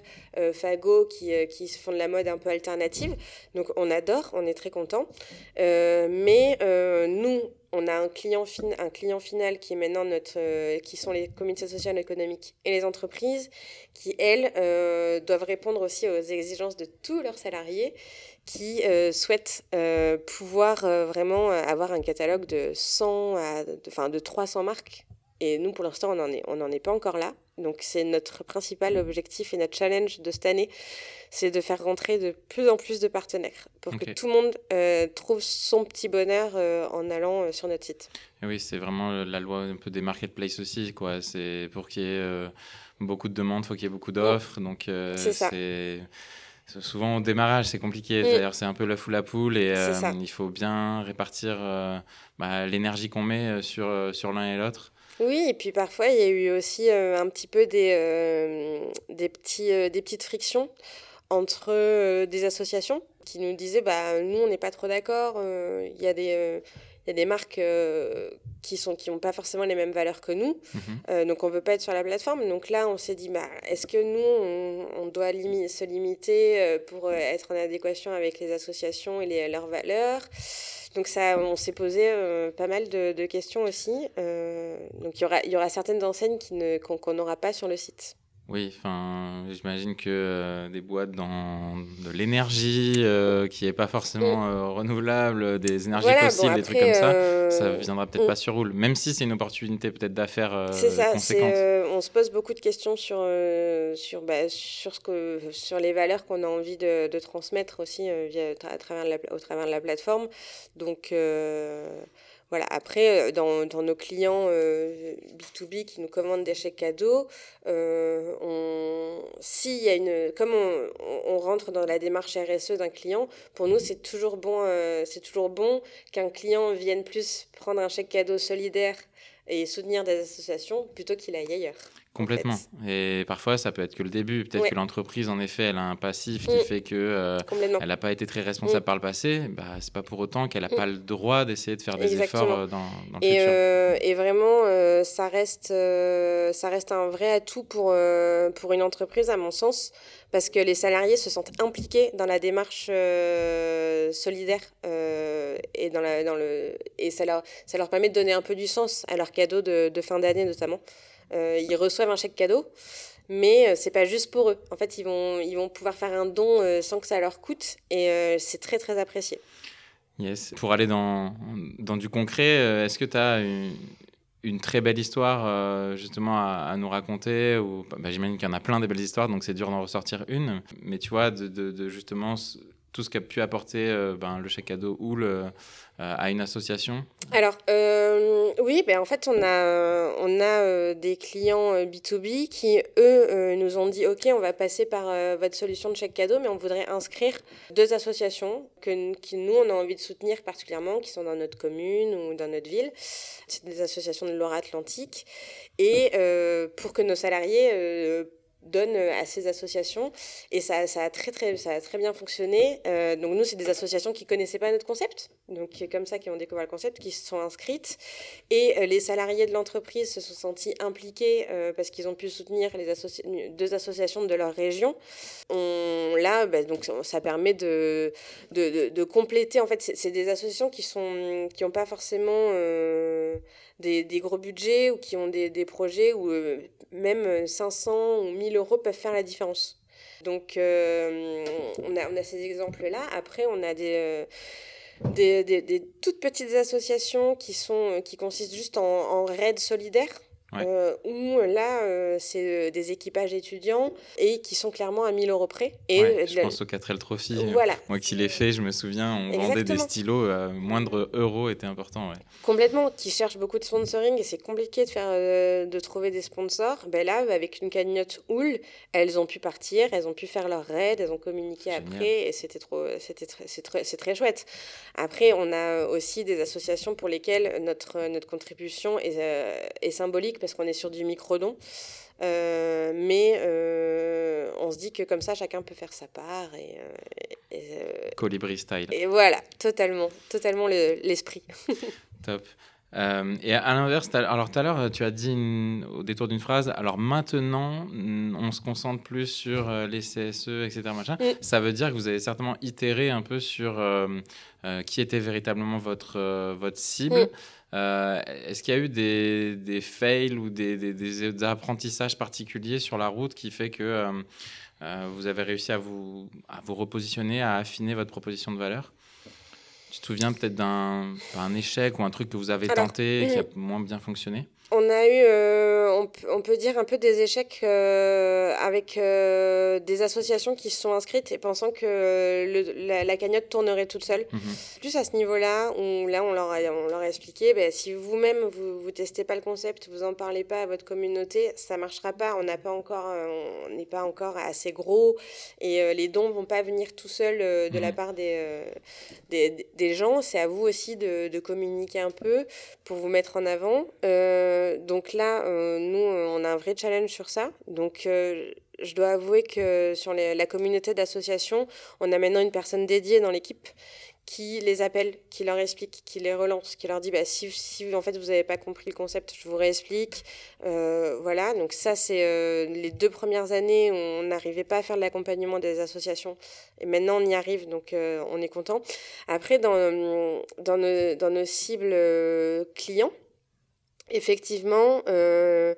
Fago, qui, qui font de la mode un peu alternative. Donc on adore, on est très content. Mais euh, nous, on a un client, fin, un client final qui est maintenant notre, euh, qui sont les communautés sociales économiques et les entreprises, qui elles euh, doivent répondre aussi aux exigences de tous leurs salariés, qui souhaitent pouvoir vraiment avoir un catalogue de 100 à, enfin de 300 marques. Et nous, pour l'instant, on n'en est, est pas encore là. Donc c'est notre principal objectif et notre challenge de cette année, c'est de faire rentrer de plus en plus de partenaires pour que tout le monde euh, trouve son petit bonheur euh, en allant euh, sur notre site. oui, c'est vraiment la loi un peu des marketplaces aussi. quoi. C'est pour qu'il y ait beaucoup de demandes, il faut qu'il y ait beaucoup d'offres. Donc c'est souvent au démarrage, c'est compliqué. Mm. D'ailleurs, c'est un peu la foule à poule et il faut bien répartir bah, l'énergie qu'on met sur, sur l'un et l'autre. Oui, et puis parfois, il y a eu aussi euh, un petit peu des, euh, petits, euh, des petites frictions entre des associations qui nous disaient bah, nous, on n'est pas trop d'accord, il y a des. Il y a des marques qui sont qui n'ont pas forcément les mêmes valeurs que nous, mhm. donc on veut pas être sur la plateforme. Donc là, on s'est dit, bah, est-ce que nous, on, on doit se limiter pour être en adéquation avec les associations et les, leurs valeurs? Donc ça, on s'est posé euh, pas mal de, questions aussi. Euh, donc il y aura, il y aura certaines enseignes qui ne, qu'on n'aura pas sur le site. Oui, enfin, j'imagine que euh, des boîtes dans de l'énergie euh, qui n'est pas forcément mm. euh, renouvelable, des énergies fossiles, des trucs comme ça, ça viendra peut-être mm. pas sur roule, même si c'est une opportunité peut-être d'affaire c'est ça, on se pose beaucoup de questions sur, sur, bah, sur, ce que, sur les valeurs qu'on a envie de, de transmettre aussi via, à travers la, au travers de la plateforme. Donc, Voilà. Après, dans, dans nos clients B2B qui nous commandent des chèques cadeaux, on, s'il y a une, comme on, on, rentre dans la démarche RSE d'un client, pour nous, c'est toujours bon, c'est toujours bon qu'un client vienne plus prendre un chèque cadeau solidaire et soutenir des associations plutôt qu'il aille ailleurs. Complètement. Et parfois, ça peut être que le début. Peut-être que l'entreprise, en effet, elle a un passif qui mm. fait que euh, elle n'a pas été très responsable mm. par le passé. Bah, c'est pas pour autant qu'elle n'a mm. pas le droit d'essayer de faire des efforts euh, dans, dans, le et, futur. Euh, et vraiment, ça reste ça reste un vrai atout pour pour une entreprise, à mon sens, parce que les salariés se sentent impliqués dans la démarche solidaire et dans la dans le et ça leur ça leur permet de donner un peu du sens à leur cadeau de, de fin d'année notamment. Euh, ils reçoivent un chèque cadeau, mais euh, c'est pas juste pour eux. En fait, ils vont, ils vont pouvoir faire un don euh, sans que ça leur coûte, et c'est très très apprécié. Yes. Pour aller dans, dans du concret, est-ce que tu as une, très belle histoire justement à, nous raconter bah, J'imagine qu'il y en a plein de belles histoires, donc c'est dur d'en ressortir une. Mais tu vois, de, de, justement tout ce qu'a pu apporter ben, le chèque cadeau ou le, à une association Alors, euh, oui, ben, en fait, on a, on a euh, des clients B2B euh, qui, eux, nous ont dit, OK, on va passer par votre solution de chèque cadeau, mais on voudrait inscrire deux associations que, nous, on a envie de soutenir particulièrement, qui sont dans notre commune ou dans notre ville. C'est des associations de Loire-Atlantique. Et pour que nos salariés donne euh, à ces associations et ça, a, très, très, ça a très bien fonctionné. Euh, donc nous, c'est des associations qui connaissaient pas notre concept, donc comme ça qui ont découvert le concept, qui se sont inscrites et euh, les salariés de l'entreprise se sont sentis impliqués parce qu'ils ont pu soutenir les deux associations de leur région. On, là, bah, donc ça permet de, de, compléter. En fait, c'est des associations qui sont qui n'ont pas forcément des, des, gros budgets ou qui ont des, des projets où même 500 ou 1000 euros peuvent faire la différence. Donc, euh, on, a, on a ces exemples-là. Après, on a des, euh, des, des, des, toutes petites associations qui, sont, qui consistent juste en, en raids solidaires. Euh, où là, euh, c'est euh, des équipages étudiants et qui sont clairement à 1000 euros près. Et je pense au 4L Trophy. Voilà. Moi qui l'ai fait, je me souviens, on vendait des stylos, moindre euro était important. Complètement, qui cherchent beaucoup de sponsoring et c'est compliqué de, faire, de trouver des sponsors. Ben là, avec une cagnotte Houl, elles ont pu partir, elles ont pu faire leur raid, elles ont communiqué après et c'était trop, c'était c'est très, chouette. Après, on a aussi des associations pour lesquelles notre, notre contribution est, est symbolique parce qu'on est sur du micro-don. Euh, mais euh, on se dit que comme ça, chacun peut faire sa part. Et, euh, Colibri style. Et voilà, totalement, totalement l'esprit. Top. et à, l'inverse, alors tout à l'heure, tu as dit au détour d'une phrase, alors maintenant, on se concentre plus sur les CSE, etc. Machin. Mm. Ça veut dire que vous avez certainement itéré un peu sur qui était véritablement votre, votre cible. Mm. Euh, est-ce qu'il y a eu des, des fails ou des, des, apprentissages particuliers sur la route qui fait que euh, euh, vous avez réussi à vous, à vous repositionner, à affiner votre proposition de valeur? Tu te souviens peut-être d'un échec ou un truc que vous avez tenté et qui a moins bien fonctionné? On a eu, euh, on, peut dire, un peu des échecs euh, avec euh, des associations qui se sont inscrites et pensant que la, cagnotte tournerait toute seule. Mhm. Plus à ce niveau-là, où là, on leur a, on leur a expliqué, ben, si vous-même, vous ne testez pas le concept, vous n'en parlez pas à votre communauté, ça ne marchera pas. On n'a pas encore, on n'est pas encore assez gros et les dons ne vont pas venir tout seuls de la mhm. part des, des, des, gens. C'est à vous aussi de, de, communiquer un peu pour vous mettre en avant. Euh, donc là, euh, nous, on a un vrai challenge sur ça. Donc, euh, je dois avouer que sur la communauté d'associations, on a maintenant une personne dédiée dans l'équipe qui les appelle, qui leur explique, qui les relance, qui leur dit bah, si, si en fait vous n'avez pas compris le concept, je vous réexplique. voilà, donc ça c'est les deux premières années où on n'arrivait pas à faire de l'accompagnement des associations et maintenant on y arrive, donc on est content. Après, dans nos cibles clients, effectivement, euh,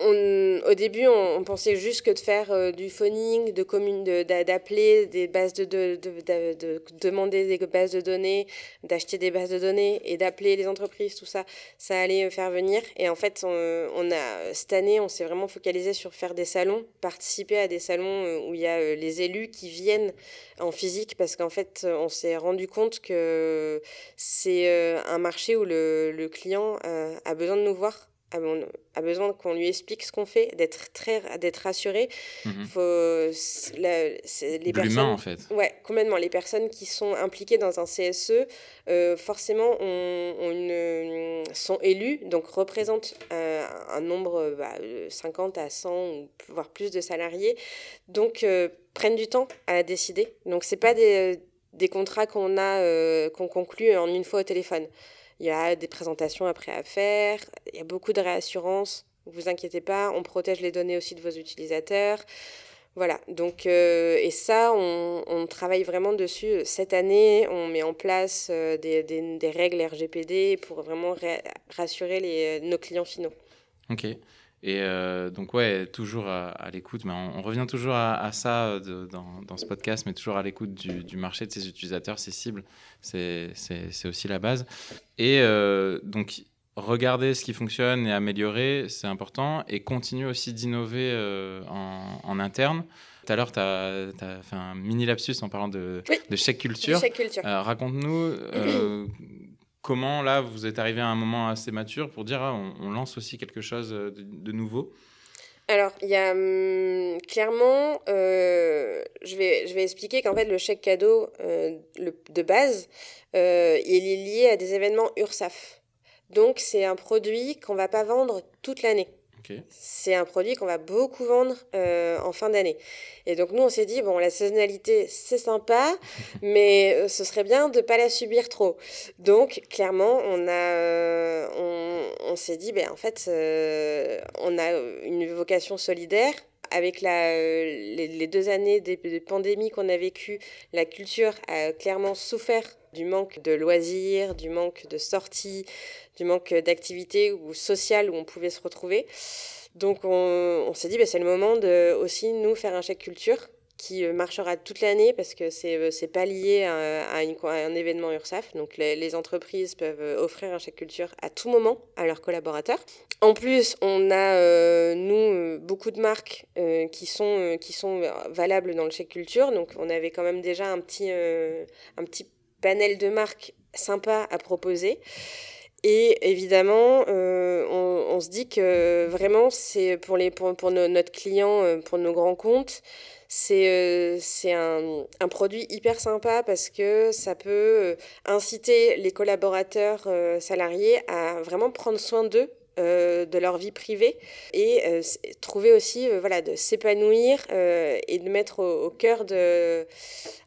au début, on, pensait juste que de faire euh, du phoning, de commune, d'appeler des bases de, de, de, demander des bases de données, d'acheter des bases de données et d'appeler les entreprises, tout ça, ça allait faire venir. Et en fait, on, a cette année, on s'est vraiment focalisé sur faire des salons, participer à des salons euh, où il y a les élus qui viennent en physique parce qu'en fait, on s'est rendu compte que c'est un marché où le, le client a besoin de nous voir a, besoin qu'on lui explique ce qu'on fait, d'être très d'être rassuré. Mhm. Faut, les personnes, en fait. Ouais, complètement. Les personnes qui sont impliquées dans un CSE, euh, forcément, une, sont élues, donc représentent euh, un nombre bah, 50 à 100 voire plus de salariés, donc euh, prennent du temps à décider. Donc c'est pas des, des contrats qu'on a qu'on conclut en une fois au téléphone. Il y a des présentations après à faire, il y a beaucoup de réassurance. Ne vous inquiétez pas, on protège les données aussi de vos utilisateurs. Voilà, donc, euh, et ça, on, on, travaille vraiment dessus. Cette année, on met en place euh, des, des, des, règles RGPD pour vraiment rassurer les, nos clients finaux. Ok. Et euh, donc, ouais, toujours à, l'écoute, mais on, revient toujours à, ça euh, dans, dans, ce podcast, mais toujours à l'écoute du, du, marché de ses utilisateurs, ses cibles. C'est aussi la base. Et euh, donc, regarder ce qui fonctionne et améliorer, c'est important. Et continuer aussi d'innover en, en, interne. Tout à l'heure, tu as, fait un mini lapsus en parlant de, de chèque culture. culture. Raconte-nous comment là vous êtes arrivé à un moment assez mature pour dire ah, on, lance aussi quelque chose de, nouveau? Alors, il y a hum, clairement, euh, je, vais, je vais expliquer qu'en fait, le chèque cadeau euh, de base, euh, il est lié à des événements URSAF. Donc, c'est un produit qu'on ne va pas vendre toute l'année. C'est un produit qu'on va beaucoup vendre euh, en fin d'année. Et donc nous, on s'est dit, bon, la saisonnalité, c'est sympa, mais euh, ce serait bien de ne pas la subir trop. Donc clairement, on, a, euh, on, on s'est dit, ben, en fait, on a une vocation solidaire. Avec la, les, deux années de, de pandémie qu'on a vécues, la culture a clairement souffert du manque de loisirs, du manque de sorties, du manque d'activités ou sociales où on pouvait se retrouver. Donc on, s'est dit, bah, c'est le moment de aussi nous faire un chèque culture qui euh, marchera toute l'année parce que c'est n'est euh, pas lié à, un événement URSAF. Donc les, entreprises peuvent euh, offrir un chèque culture à tout moment à leurs collaborateurs. En plus, on a, nous, beaucoup de marques qui, sont, qui sont valables dans le chèque culture. Donc on avait quand même déjà un petit, un petit panel de marques sympas à proposer. Et évidemment, euh, on, se dit que vraiment, c'est pour, les, pour, pour notre client, euh, pour nos grands comptes, c'est euh, un, produit hyper sympa parce que ça peut inciter les collaborateurs salariés à vraiment prendre soin d'eux euh, de leur vie privée et euh, trouver aussi euh, voilà de s'épanouir et de mettre au, cœur de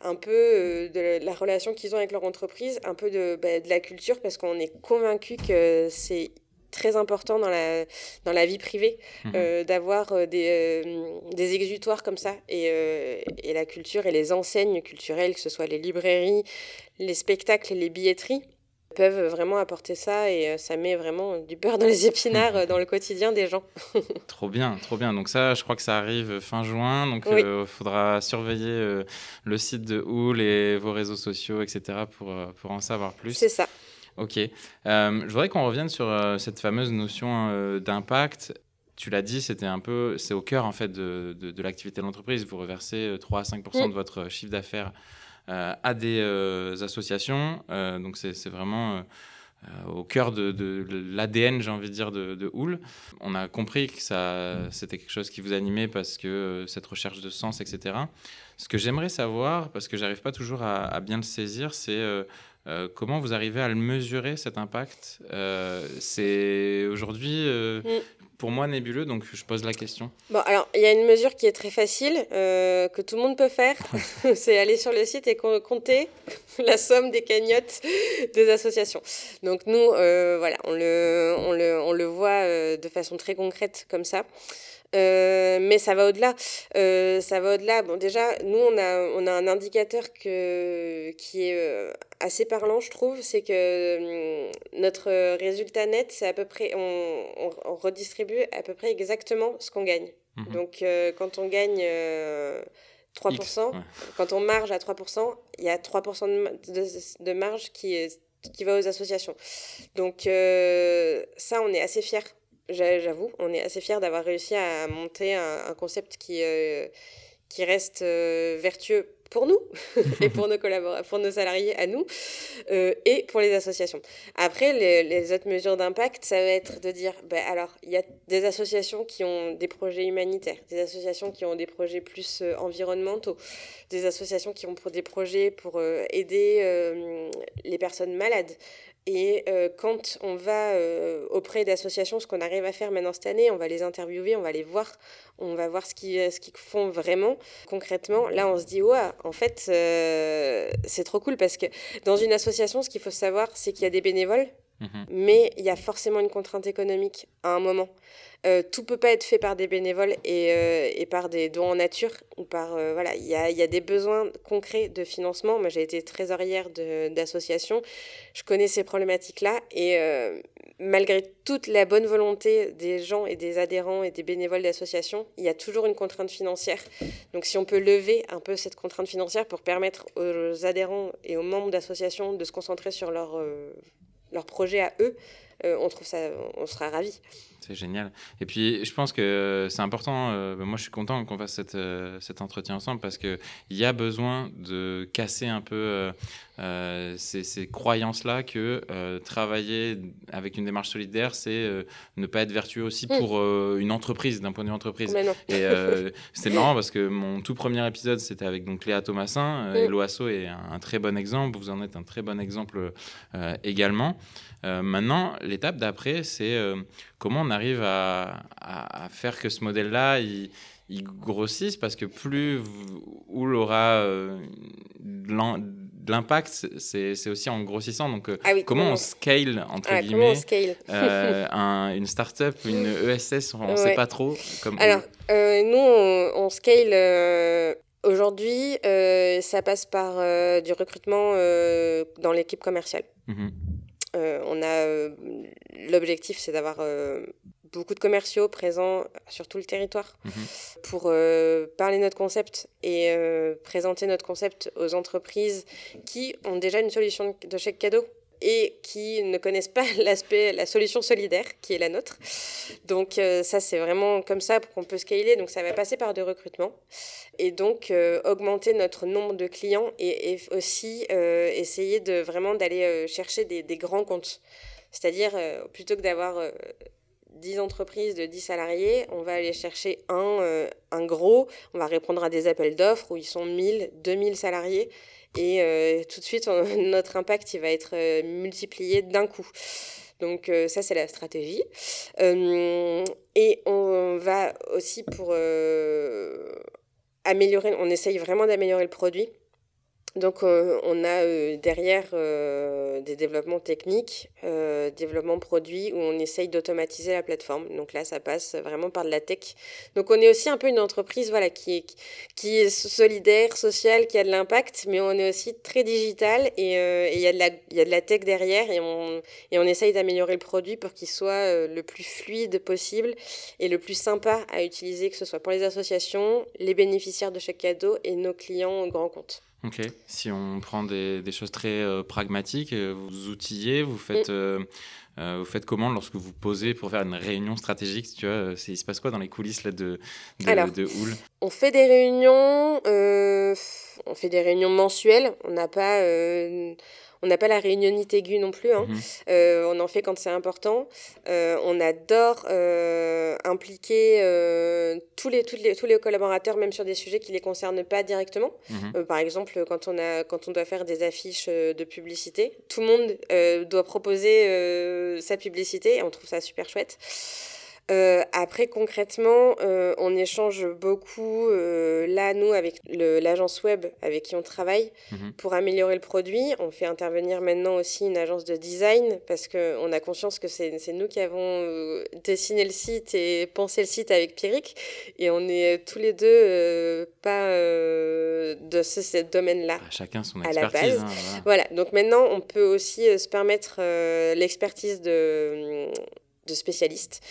un peu de la relation qu'ils ont avec leur entreprise un peu de, bah, de la culture parce qu'on est convaincu que c'est très important dans la, dans la vie privée mhm. d'avoir des, des exutoires comme ça. Et, et, la culture et les enseignes culturelles, que ce soit les librairies, les spectacles et les billetteries, peuvent vraiment apporter ça et euh, ça met vraiment du beurre dans les épinards euh, dans le quotidien des gens. trop bien, trop bien. Donc ça, je crois que ça arrive fin juin, donc il euh, faudra surveiller le site de Houl et vos réseaux sociaux, etc. pour, pour en savoir plus. C'est ça. Ok. je voudrais qu'on revienne sur cette fameuse notion d'impact. Tu l'as dit, c'était un peu, c'est au cœur en fait de, de, l'activité de l'entreprise. Vous reversez 3 à 5 de mm. votre chiffre d'affaires à des euh, associations. Euh, donc c'est vraiment au cœur de, l'ADN, j'ai envie de dire, de, de Houl. On a compris que c'était quelque chose qui vous animait parce que cette recherche de sens, etc. Ce que j'aimerais savoir, parce que j'arrive pas toujours à, bien le saisir, c'est comment vous arrivez à le mesurer, cet impact? C'est aujourd'hui, mm pour moi nébuleux, donc je pose la question. Bon, alors, il y a une mesure qui est très facile, euh, que tout le monde peut faire. c'est aller sur le site et compter la somme des cagnottes des associations. Donc, nous, euh, voilà, on le, on le, on le voit euh, de façon très concrète comme ça. Mais ça va au-delà. ça va au-delà. Bon, déjà, nous, on a, on a un indicateur que, qui est assez parlant, je trouve. C'est que hum, notre résultat net, c'est à peu près, on, on, redistribue à peu près exactement ce qu'on gagne. Mhm. Donc, quand on gagne 3%, quand on marge à 3%, il y a 3% de, de, marge qui, est, qui va aux associations. Donc, ça, on est assez fiers j'avoue, on est assez fiers d'avoir réussi à monter un, concept qui, euh, qui reste euh, vertueux pour nous et pour nos pour nos salariés à nous euh, et pour les associations. Après, les, autres mesures d'impact, ça va être de dire, ben alors, il y a des associations qui ont des projets humanitaires, des associations qui ont des projets plus environnementaux, des associations qui ont des projets pour aider les personnes malades, et euh, quand on va euh, auprès d'associations, ce qu'on arrive à faire maintenant cette année, on va les interviewer, on va les voir, on va voir ce qu'ils ce qu'ils font vraiment. Concrètement, là, on se dit, ouais, en fait, euh, c'est trop cool parce que dans une association, ce qu'il faut savoir, c'est qu'il y a des bénévoles, mhm. mais il y a forcément une contrainte économique à un moment. Euh, tout peut pas être fait par des bénévoles et, euh, et par des dons en nature ou par euh, voilà il y a, y a, des besoins concrets de financement. Moi j'ai été trésorière d'associations je connais ces problématiques là et malgré toute la bonne volonté des gens et des adhérents et des bénévoles d'associations il y a toujours une contrainte financière. Donc si on peut lever un peu cette contrainte financière pour permettre aux adhérents et aux membres d'associations de se concentrer sur leur leur projet à eux on trouve ça on sera ravis c'est génial. Et puis, je pense que c'est important. Euh, moi, je suis content qu'on fasse cette, euh, cet entretien ensemble parce qu'il y a besoin de casser un peu euh, ces, ces croyances-là que travailler avec une démarche solidaire, c'est ne pas être vertueux aussi mm. pour une entreprise, d'un point de vue entreprise. Et c'est marrant parce que mon tout premier épisode, c'était avec donc Léa Thomasin. et mm. l'OASO est un, très bon exemple. Vous en êtes un très bon exemple également. maintenant, l'étape d'après, c'est comment on arrive à, faire que ce modèle-là, il, grossisse parce que plus Oul aura euh, de l'impact, c'est aussi en grossissant. Donc, euh, ah comment, on scale, entre guillemets, euh, une start-up, une ESS, on ne sait pas trop. Alors, nous, on, scale Aujourd'hui, ça passe par du recrutement dans l'équipe commerciale. Mmh on a l'objectif, c'est d'avoir beaucoup de commerciaux présents sur tout le territoire mhm. pour euh, parler notre concept et euh, présenter notre concept aux entreprises qui ont déjà une solution de chèque cadeau et qui ne connaissent pas l'aspect, la solution solidaire qui est la nôtre. Donc euh, ça, c'est vraiment comme ça qu'on peut scaler. Donc ça va passer par des recrutements et donc augmenter notre nombre de clients et, aussi essayer de vraiment d'aller chercher des, grands comptes. C'est-à-dire, plutôt que d'avoir 10 entreprises de 10 salariés, on va aller chercher un, euh, un gros, on va répondre à des appels d'offres où ils sont 1000, 2000 salariés et euh, tout de suite notre impact il va être euh, multiplié d'un coup. Donc ça c'est la stratégie. et on va aussi pour améliorer, on essaye vraiment d'améliorer le produit donc euh, on a euh, derrière euh, des développements techniques, développement produits où on essaye d'automatiser la plateforme. Donc là ça passe vraiment par de la tech. Donc on est aussi un peu une entreprise voilà qui est qui est solidaire, sociale, qui a de l'impact, mais on est aussi très digital et il y a de la y a de la tech derrière et on et on essaye d'améliorer le produit pour qu'il soit le plus fluide possible et le plus sympa à utiliser que ce soit pour les associations, les bénéficiaires de chaque cadeau et nos clients au grand compte. Ok. Si on prend des, des choses très euh, pragmatiques, euh, vous outillez, vous faites, mm. euh, vous faites comment lorsque vous posez pour faire une réunion stratégique Tu vois, il se passe quoi dans les coulisses là, de, de, de Houle? On fait des réunions, on fait des réunions mensuelles. On n'a pas on n'a pas la réunionnite aiguë non plus. Hein. Mhm. Euh, on en fait quand c'est important. Euh, on adore euh, impliquer tous, les, tous, les, tous les collaborateurs, même sur des sujets qui ne les concernent pas directement. Mhm. par exemple, quand on, a, quand on doit faire des affiches de publicité, tout le monde doit proposer sa publicité et on trouve ça super chouette. Euh, après, concrètement, euh, on échange beaucoup, euh, là, nous, avec l'agence web avec qui on travaille, mhm. pour améliorer le produit. On fait intervenir maintenant aussi une agence de design, parce qu'on a conscience que c'est nous qui avons dessiné le site et pensé le site avec Pierrick. Et on est tous les deux pas de ce, domaine-là. Ah, chacun son expertise. À la base. Hein, voilà. Donc maintenant, on peut aussi se permettre l'expertise de de spécialistes.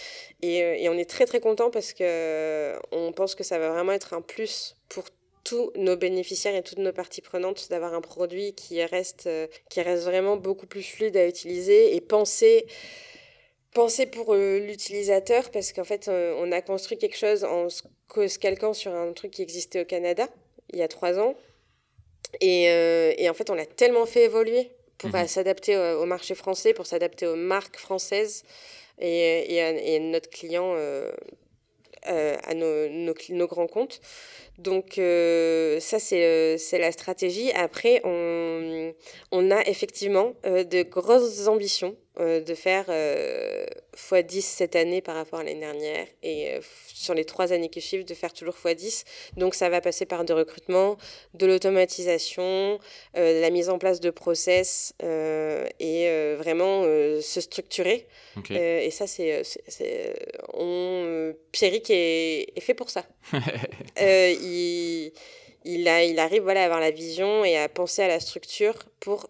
Et, euh, et, on est très très content parce que euh, on pense que ça va vraiment être un plus pour tous nos bénéficiaires et toutes nos parties prenantes d'avoir un produit qui reste, euh, qui reste vraiment beaucoup plus fluide à utiliser et penser penser pour l'utilisateur parce qu'en fait on a construit quelque chose en se calquant sur un truc qui existait au Canada il y a trois ans. Et, et en fait on l'a tellement fait évoluer pour mmh s'adapter au, marché français, pour s'adapter aux marques françaises et, et, notre client euh, euh, à nos, nos, nos, grands comptes. Donc euh, ça, c'est la stratégie. Après, on, on a effectivement de grosses ambitions euh, de faire euh, x10 cette année par rapport à l'année dernière et euh, sur les trois années qui suivent de faire toujours x10. Donc ça va passer par de recrutement, de l'automatisation, la mise en place de process et vraiment se structurer. et ça, c'est... Pierrick est, est, fait pour ça. il, il, a, il arrive voilà, à avoir la vision et à penser à la structure pour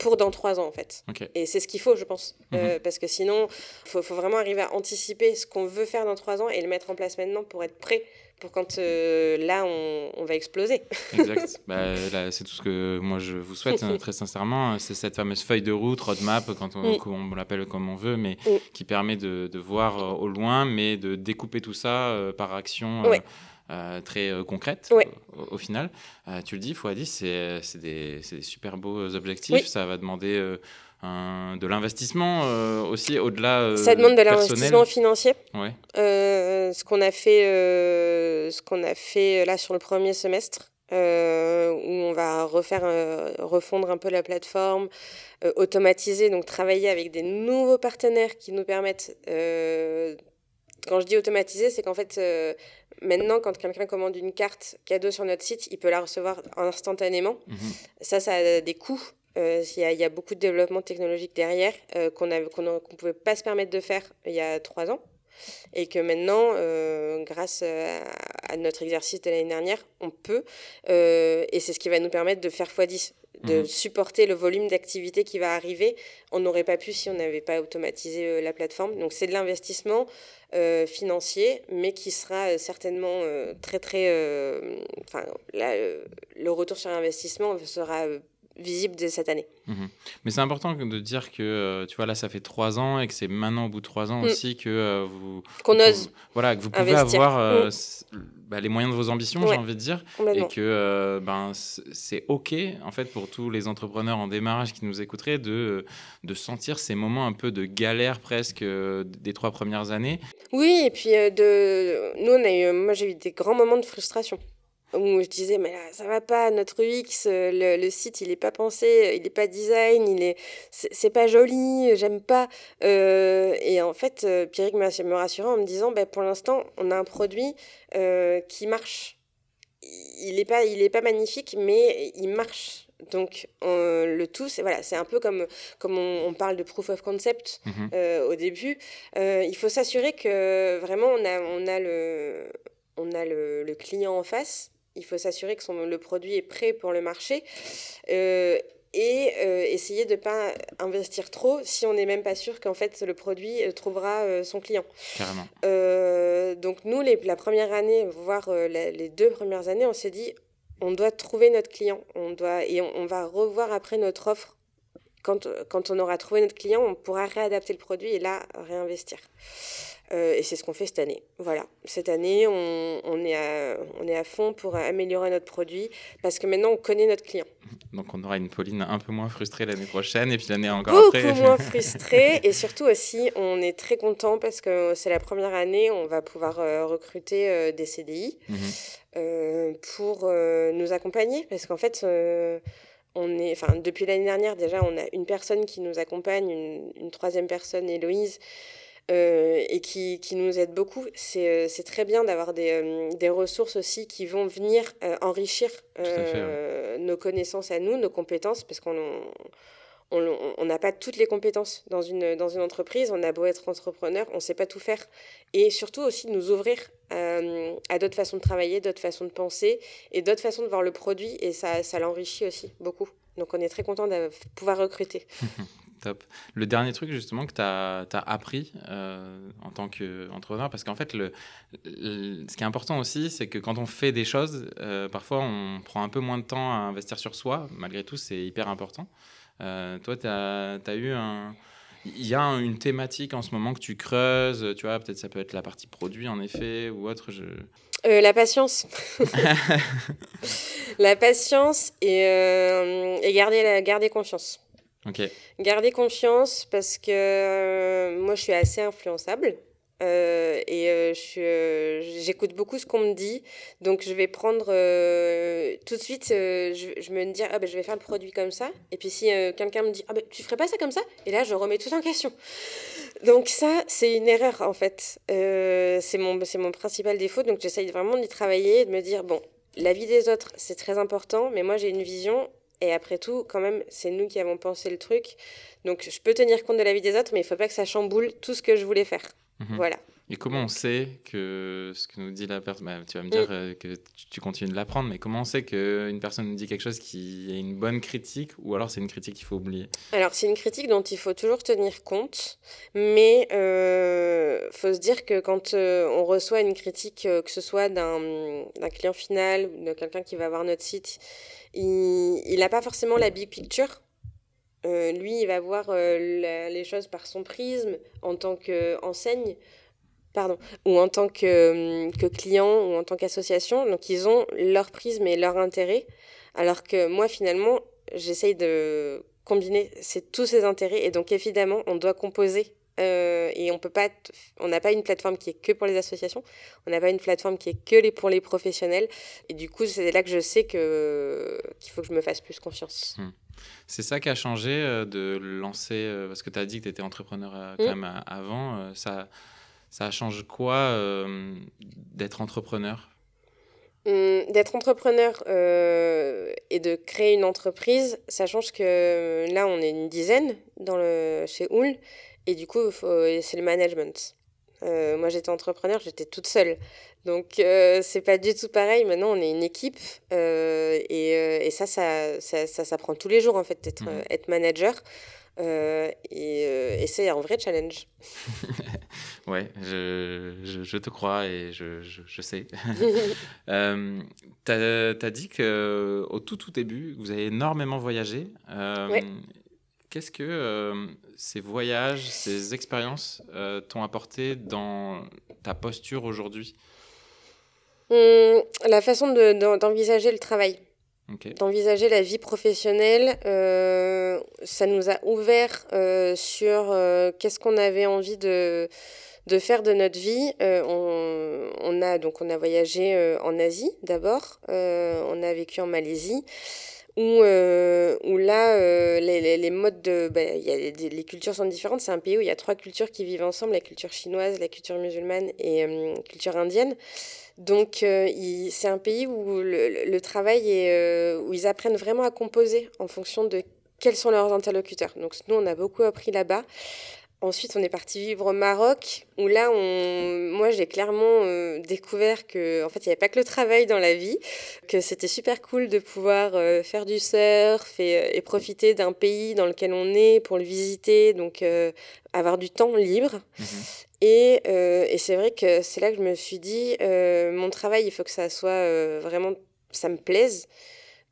pour dans trois ans en fait. Et c'est ce qu'il faut, je pense. Mhm. Euh, parce que sinon, il faut, faut, vraiment arriver à anticiper ce qu'on veut faire dans trois ans et le mettre en place maintenant pour être prêt pour quand euh, là on, on, va exploser. Exact. Bah, c'est tout ce que moi je vous souhaite hein, très sincèrement. C'est cette fameuse feuille de route, roadmap, quand on, mm. on l'appelle comme on veut, mais mm. qui permet de, de, voir euh, au loin, mais de découper tout ça par action. Euh, très euh, concrète au, final. Euh, tu le dis, x10, c'est des, des, super beaux objectifs. Ça va demander un, de l'investissement aussi au-delà. Ça demande de l'investissement financier. Ouais. ce qu'on a fait, ce qu'on a fait là sur le premier semestre. où on va refaire, refondre un peu la plateforme, automatiser, donc travailler avec des nouveaux partenaires qui nous permettent quand je dis automatiser, c'est qu'en fait, Maintenant, quand quelqu'un commande une carte cadeau sur notre site, il peut la recevoir instantanément. Mhm. Ça, ça a des coûts. Euh, il, y a, beaucoup de développement technologique derrière euh, qu'on ne pouvait pas se permettre de faire il y a trois ans. Et que maintenant, euh, grâce à, notre exercice de l'année dernière, on peut. et c'est ce qui va nous permettre de faire x10 de mhm. supporter le volume d'activité qui va arriver. On n'aurait pas pu si on n'avait pas automatisé la plateforme. Donc c'est de l'investissement. Euh, financier, mais qui sera euh, certainement euh, très très... Enfin, là, le retour sur investissement sera visible dès cette année. Mhm. Mais c'est important de dire que, tu vois, là, ça fait trois ans et que c'est maintenant, au bout de trois ans mm. aussi, que vous... Qu'on ose. Voilà, que vous pouvez avoir mm. bah, les moyens de vos ambitions, j'ai envie de dire. Et que ben, c'est OK, en fait, pour tous les entrepreneurs en démarrage qui nous écouteraient, de, de sentir ces moments un peu de galère presque des trois premières années. Oui, et puis euh, de... nous, on a eu, moi j'ai eu des grands moments de frustration où je disais mais là, ça va pas notre UX euh, le, le, site il est pas pensé il est pas design il est c'est pas joli j'aime pas euh, et en fait Pierrick me rassuré en me disant ben pour l'instant on a un produit qui marche il est pas il est pas magnifique mais il marche donc le tout, c'est voilà, c'est un peu comme comme on, parle de proof of concept mhm. euh, au début. Euh, il faut s'assurer que vraiment on a on a le on a le, le client en face. Il faut s'assurer que son, le produit est prêt pour le marché. Euh, et essayer de ne pas investir trop si on n'est même pas sûr qu'en fait le produit trouvera son client. Carrément. donc nous, les, la première année, voire les deux premières années, on s'est dit, on doit trouver notre client. On doit, et on, va revoir après notre offre. Quand, quand, on aura trouvé notre client, on pourra réadapter le produit et là, réinvestir. Euh, et c'est ce qu'on fait cette année. Voilà. Cette année, on, on, est à, on est à fond pour améliorer notre produit parce que maintenant, on connaît notre client. Donc, on aura une Pauline un peu moins frustrée l'année prochaine et puis l'année encore Beaucoup après. moins frustrée. et surtout aussi, on est très content parce que c'est la première année, on va pouvoir euh, recruter euh, des CDI mhm. pour nous accompagner parce qu'en fait, on est, enfin, depuis l'année dernière, déjà, on a une personne qui nous accompagne, une, une troisième personne, Héloïse, et qui, qui, nous aide beaucoup. C'est très bien d'avoir des, des, ressources aussi qui vont venir enrichir nos connaissances à nous, nos compétences, parce qu'on on n'a pas toutes les compétences dans une, dans une entreprise, on a beau être entrepreneur, on ne sait pas tout faire. Et surtout aussi de nous ouvrir euh, à d'autres façons de travailler, d'autres façons de penser et d'autres façons de voir le produit. Et ça, ça l'enrichit aussi beaucoup. Donc on est très content de pouvoir recruter. Top. Le dernier truc justement que tu as, appris euh, en tant qu'entrepreneur, parce qu'en fait, le, ce qui est important aussi, c'est que quand on fait des choses, euh, parfois on prend un peu moins de temps à investir sur soi. Malgré tout, c'est hyper important. Euh, toi, tu as, eu un. Il y a une thématique en ce moment que tu creuses, tu vois, peut-être ça peut être la partie produit en effet ou autre. Je... Euh, la patience. la patience et, euh, et garder, garder confiance. Ok. Garder confiance parce que moi je suis assez influençable. Euh, et euh, euh, j'écoute beaucoup ce qu'on me dit. Donc, je vais prendre tout de suite, je, je, me dire, ah, ben, je vais faire le produit comme ça. Et puis, si quelqu'un me dit, ah, ben, tu ferais pas ça comme ça? Et là, je remets tout en question. Donc, ça, c'est une erreur, en fait. c'est mon, mon principal défaut. Donc, j'essaye vraiment d'y travailler, de me dire, bon, la vie des autres, c'est très important, mais moi, j'ai une vision. Et après tout, quand même, c'est nous qui avons pensé le truc. Donc, je peux tenir compte de la vie des autres, mais il ne faut pas que ça chamboule tout ce que je voulais faire. Mhm. Voilà. Et comment on sait que ce que nous dit la personne, bah, tu vas me dire mm. euh, que tu continues de l'apprendre, mais comment on sait qu'une personne nous dit quelque chose qui est une bonne critique ou alors c'est une critique qu'il faut oublier? Alors c'est une critique dont il faut toujours tenir compte, mais il euh, faut se dire que quand euh, on reçoit une critique, que ce soit d'un client final ou de quelqu'un qui va voir notre site, il n'a pas forcément la big picture. lui, il va voir les choses par son prisme en tant qu'enseigne pardon, ou en tant que, que client ou en tant qu'association. Donc ils ont leur prisme et leur intérêt, alors que moi finalement j'essaye de combiner tous ces intérêts et donc évidemment on doit composer euh, et on peut pas on n'a pas une plateforme qui est que pour les associations on n'a pas une plateforme qui est que les, pour les professionnels et du coup c'est là que je sais que qu'il faut que je me fasse plus confiance hmm. C'est ça qui a changé euh, de lancer, euh, parce que tu as dit que tu étais entrepreneur quand hmm. même avant. Ça, ça change quoi d'être entrepreneur? Hum, D'être entrepreneur euh, et de créer une entreprise, ça change que là, on est une dizaine dans le, chez Oul. Et du coup, c'est le management. moi, j'étais entrepreneur, j'étais toute seule. Donc, c'est pas du tout pareil. Maintenant, on est une équipe. et, et ça, ça, ça, ça, prend tous les jours, en fait, d'être mmh. être manager. Euh, euh, et, c'est un vrai challenge. ouais, je, je, te crois et je, je sais. euh, tu as, dit qu'au tout, tout début, vous avez énormément voyagé. Euh, qu'est-ce que ces voyages, ces expériences t'ont apporté dans ta posture aujourd'hui? Hum, La façon d'envisager le travail d'envisager la vie professionnelle. Euh, ça nous a ouvert euh, sur euh, qu'est-ce qu'on avait envie de, de faire de notre vie. On, on, a, donc, on a voyagé en Asie d'abord, on a vécu en Malaisie. Où, où là, les, les, modes de. A, les cultures sont différentes. C'est un pays où il y a trois cultures qui vivent ensemble la culture chinoise, la culture musulmane et la culture indienne. Donc, euh, c'est un pays où le, travail est, euh, où ils apprennent vraiment à composer en fonction de quels sont leurs interlocuteurs. Donc, nous, on a beaucoup appris là-bas. Ensuite, on est parti vivre au Maroc, où là, on... moi, j'ai clairement euh, découvert que, en fait, il n'y avait pas que le travail dans la vie, que c'était super cool de pouvoir euh, faire du surf et, euh, et profiter d'un pays dans lequel on est pour le visiter, donc avoir du temps libre. Mhm. Et, et c'est vrai que c'est là que je me suis dit, mon travail, il faut que ça soit vraiment, ça me plaise,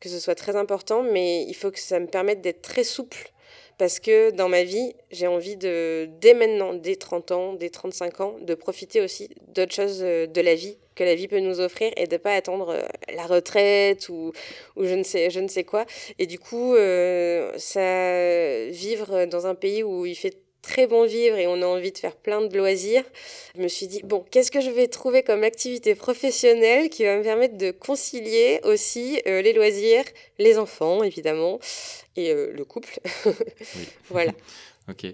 que ce soit très important, mais il faut que ça me permette d'être très souple parce que dans ma vie, j'ai envie de, dès maintenant, dès 30 ans, dès 35 ans, de profiter aussi d'autres choses euh, de la vie que la vie peut nous offrir et de ne pas attendre euh, la retraite ou, ou je, ne sais, je ne sais quoi. Et du coup, euh, ça, vivre dans un pays où il fait très bon vivre et on a envie de faire plein de loisirs, je me suis dit, bon, qu'est-ce que je vais trouver comme activité professionnelle qui va me permettre de concilier aussi euh, les loisirs, les enfants, évidemment, et euh, le couple. voilà. ok.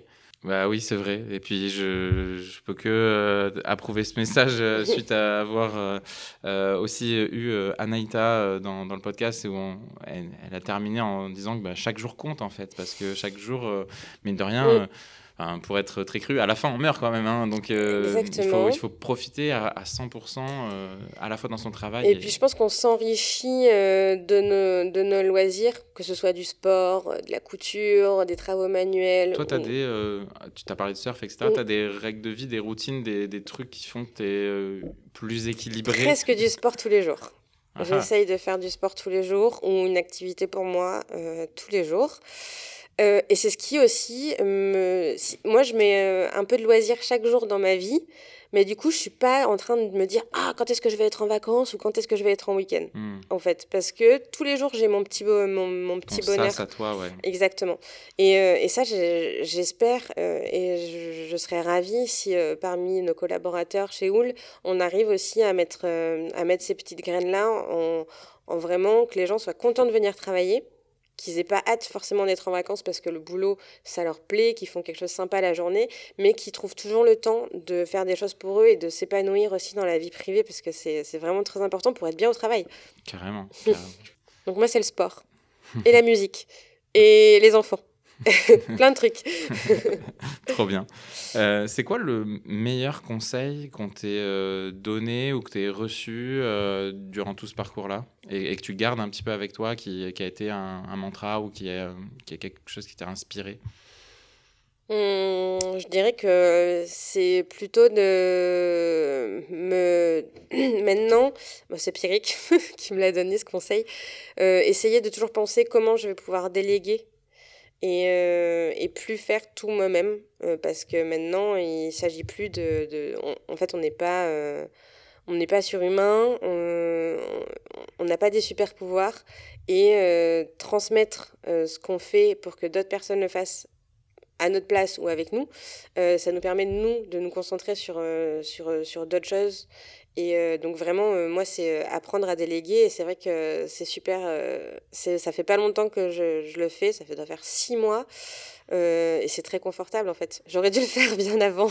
Bah oui, c'est vrai. Et puis je, je peux que euh, approuver ce message euh, suite à avoir euh, aussi eu Anaïta dans, dans, le podcast où elle, elle, a terminé en disant que bah, chaque jour compte en fait, parce que chaque jour, mine de rien pour être très cru, à la fin on meurt quand même. Hein, donc euh, il, faut, il, faut, profiter à, 100% euh, à la fois dans son travail. Et, puis je pense qu'on s'enrichit euh, de, nos, de nos loisirs, que ce soit du sport, de la couture, des travaux manuels. Toi, as des, tu t'as parlé de surf, etc. Tu as des règles de vie, des routines, des, des trucs qui font que tu es plus équilibré Presque du sport tous les jours. Ah ah. J'essaye de faire du sport tous les jours ou une activité pour moi tous les jours. Euh, et c'est ce qui aussi me... Moi, je mets euh, un peu de loisir chaque jour dans ma vie, mais du coup, je suis pas en train de me dire ah quand est-ce que je vais être en vacances ou quand est-ce que je vais être en week-end, hmm. en fait, parce que tous les jours j'ai mon petit mon, mon petit bonheur. Ça, à toi, ouais. Exactement. Et, euh, et ça, j'espère et je, je, serais ravie si parmi nos collaborateurs chez Oul, on arrive aussi à mettre à mettre ces petites graines là en, en vraiment que les gens soient contents de venir travailler qu'ils n'aient pas hâte forcément d'être en vacances parce que le boulot, ça leur plaît, qu'ils font quelque chose de sympa la journée, mais qu'ils trouvent toujours le temps de faire des choses pour eux et de s'épanouir aussi dans la vie privée parce que c'est vraiment très important pour être bien au travail. Carrément. Donc moi, c'est le sport et la musique et les enfants. Plein de trucs. Trop bien. Euh, c'est quoi le meilleur conseil qu'on t'ait euh, donné ou que tu reçu reçu euh, durant tout ce parcours-là? Et, que tu gardes un petit peu avec toi, qui, qui a été un, mantra ou qui est, qui est quelque chose qui t'a inspiré? Hum, je dirais que c'est plutôt de me. Maintenant, c'est Pierrick qui me l'a donné ce conseil. essayer de toujours penser comment je vais pouvoir déléguer et, euh, et plus faire tout moi-même euh, parce que maintenant il s'agit plus de, de en fait on n'est pas euh, on n'est pas surhumain on n'a pas des super pouvoirs et transmettre ce qu'on fait pour que d'autres personnes le fassent à notre place ou avec nous, ça nous permet, nous, de nous concentrer sur, sur, sur d'autres choses et euh, donc vraiment, euh, moi, c'est euh, apprendre à déléguer. Et c'est vrai que c'est super. ça fait pas longtemps que je, je, le fais. Ça fait doit faire six mois. et c'est très confortable, en fait. J'aurais dû le faire bien avant.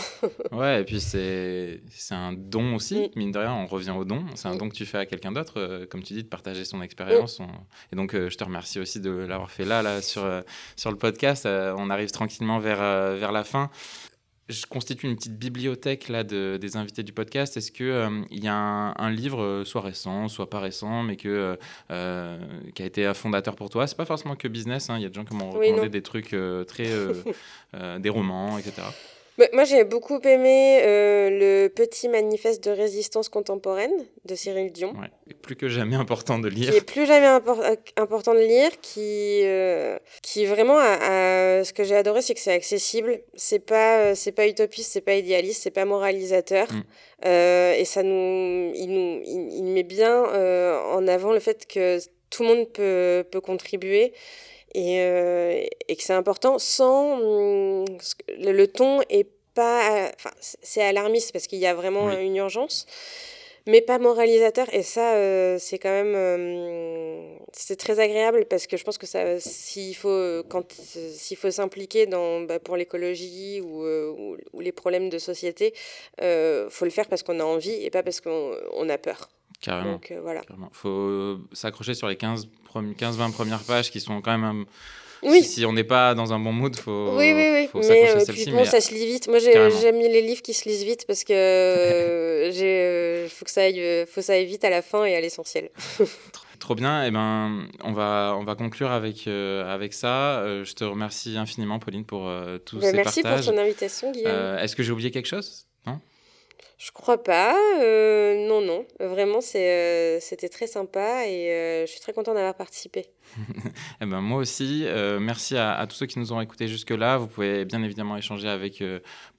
ouais, et puis c'est un don aussi. Mm. Mine de rien, on revient au don. C'est un mm. don que tu fais à quelqu'un d'autre, comme tu dis, de partager son expérience. Mm. Et donc, je te remercie aussi de l'avoir fait là, là sur, sur le podcast. on arrive tranquillement vers, vers la fin je constitue une petite bibliothèque là de, des invités du podcast. Est-ce que euh, il y a un, livre, euh, soit récent, soit pas récent, mais que euh, qui a été un fondateur pour toi? C'est pas forcément que business. Hein. Il y a des gens qui m'ont recommandé des trucs très des romans, etc. Bah, moi, j'ai beaucoup aimé euh, le petit manifeste de résistance contemporaine de Cyril Dion. Ouais, plus que jamais important de lire. Qui est plus jamais euh, important de lire, qui, euh, qui vraiment, a, ce que j'ai adoré, c'est que c'est accessible. C'est pas, c'est pas utopiste, c'est pas idéaliste, c'est pas moralisateur. Mm. et ça nous, il nous, il, met bien en avant le fait que tout le monde peut, peut contribuer et, euh, et que c'est important sans hum, le, ton est pas enfin c'est alarmiste parce qu'il y a vraiment une urgence mais pas moralisateur. Et ça euh, c'est quand même hum, c'est très agréable parce que je pense que ça s'il faut quand s'il faut s'impliquer dans bah, pour l'écologie ou, euh, ou, les problèmes de société faut le faire parce qu'on a envie et pas parce qu'on on a peur Carrément. Donc voilà. Il faut s'accrocher sur les 15 15-20 premières pages qui sont quand même. Oui. Si, on n'est pas dans un bon mood, faut, oui, oui, oui. faut s'accrocher à celle-ci. Bon, ça se lit vite. Moi, j'aime les livres qui se lisent vite parce que euh, euh, faut que ça aille, euh, faut ça aille vite à la fin et à l'essentiel. Trop bien. Et eh ben, on va, on va conclure avec, avec ça. je te remercie infiniment, Pauline, pour tous ben, ces merci partages. Merci pour ton invitation, Guillaume. Est-ce que j'ai oublié quelque chose? Non? Je crois pas. Euh, non, non. Vraiment, euh, c'était très sympa et euh, je suis très contente d'avoir participé. eh ben, moi aussi. merci à, tous ceux qui nous ont écoutés jusque-là. Vous pouvez bien évidemment échanger avec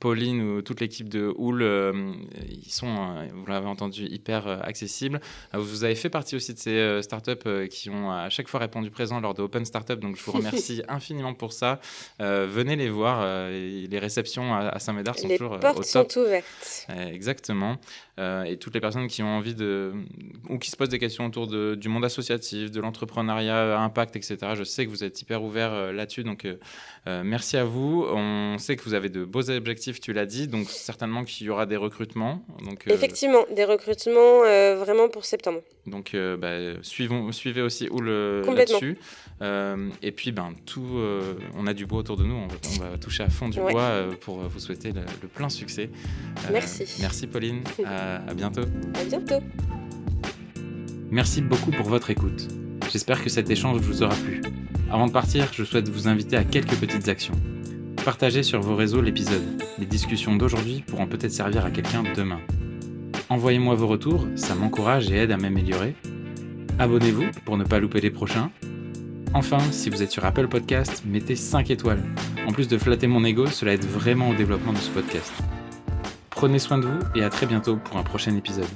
Pauline ou toute l'équipe de Houl. ils sont, vous l'avez entendu, hyper accessibles. vous avez fait partie aussi de ces startups qui ont à chaque fois répondu présent lors de Open Startup. Donc, je vous remercie infiniment pour ça. venez les voir. les réceptions à, Saint-Médard sont toujours au top. Les portes sont ouvertes. Exactement. Et toutes les personnes qui ont envie de. ou qui se posent des questions autour de, du monde associatif, de l'entrepreneuriat, impact, etc. Je sais que vous êtes hyper ouvert là-dessus. Donc, merci à vous. On sait que vous avez de beaux objectifs, tu l'as dit. Donc, certainement qu'il y aura des recrutements. Donc, Effectivement, des recrutements vraiment pour septembre. Donc, bah, suivons, suivez aussi où là-dessus. et puis, ben, tout, on a du bois autour de nous. On va, toucher à fond du bois pour vous souhaiter le, plein succès. merci. Merci, Pauline. à, à bientôt. À bientôt. Merci beaucoup pour votre écoute. J'espère que cet échange vous aura plu. Avant de partir, je souhaite vous inviter à quelques petites actions. Partagez sur vos réseaux l'épisode. Les discussions d'aujourd'hui pourront peut-être servir à quelqu'un demain. Envoyez-moi vos retours, ça m'encourage et aide à m'améliorer. Abonnez-vous pour ne pas louper les prochains. Enfin, si vous êtes sur Apple Podcast, mettez 5 étoiles. En plus de flatter mon ego, cela aide vraiment au développement de ce podcast. Prenez soin de vous et à très bientôt pour un prochain épisode.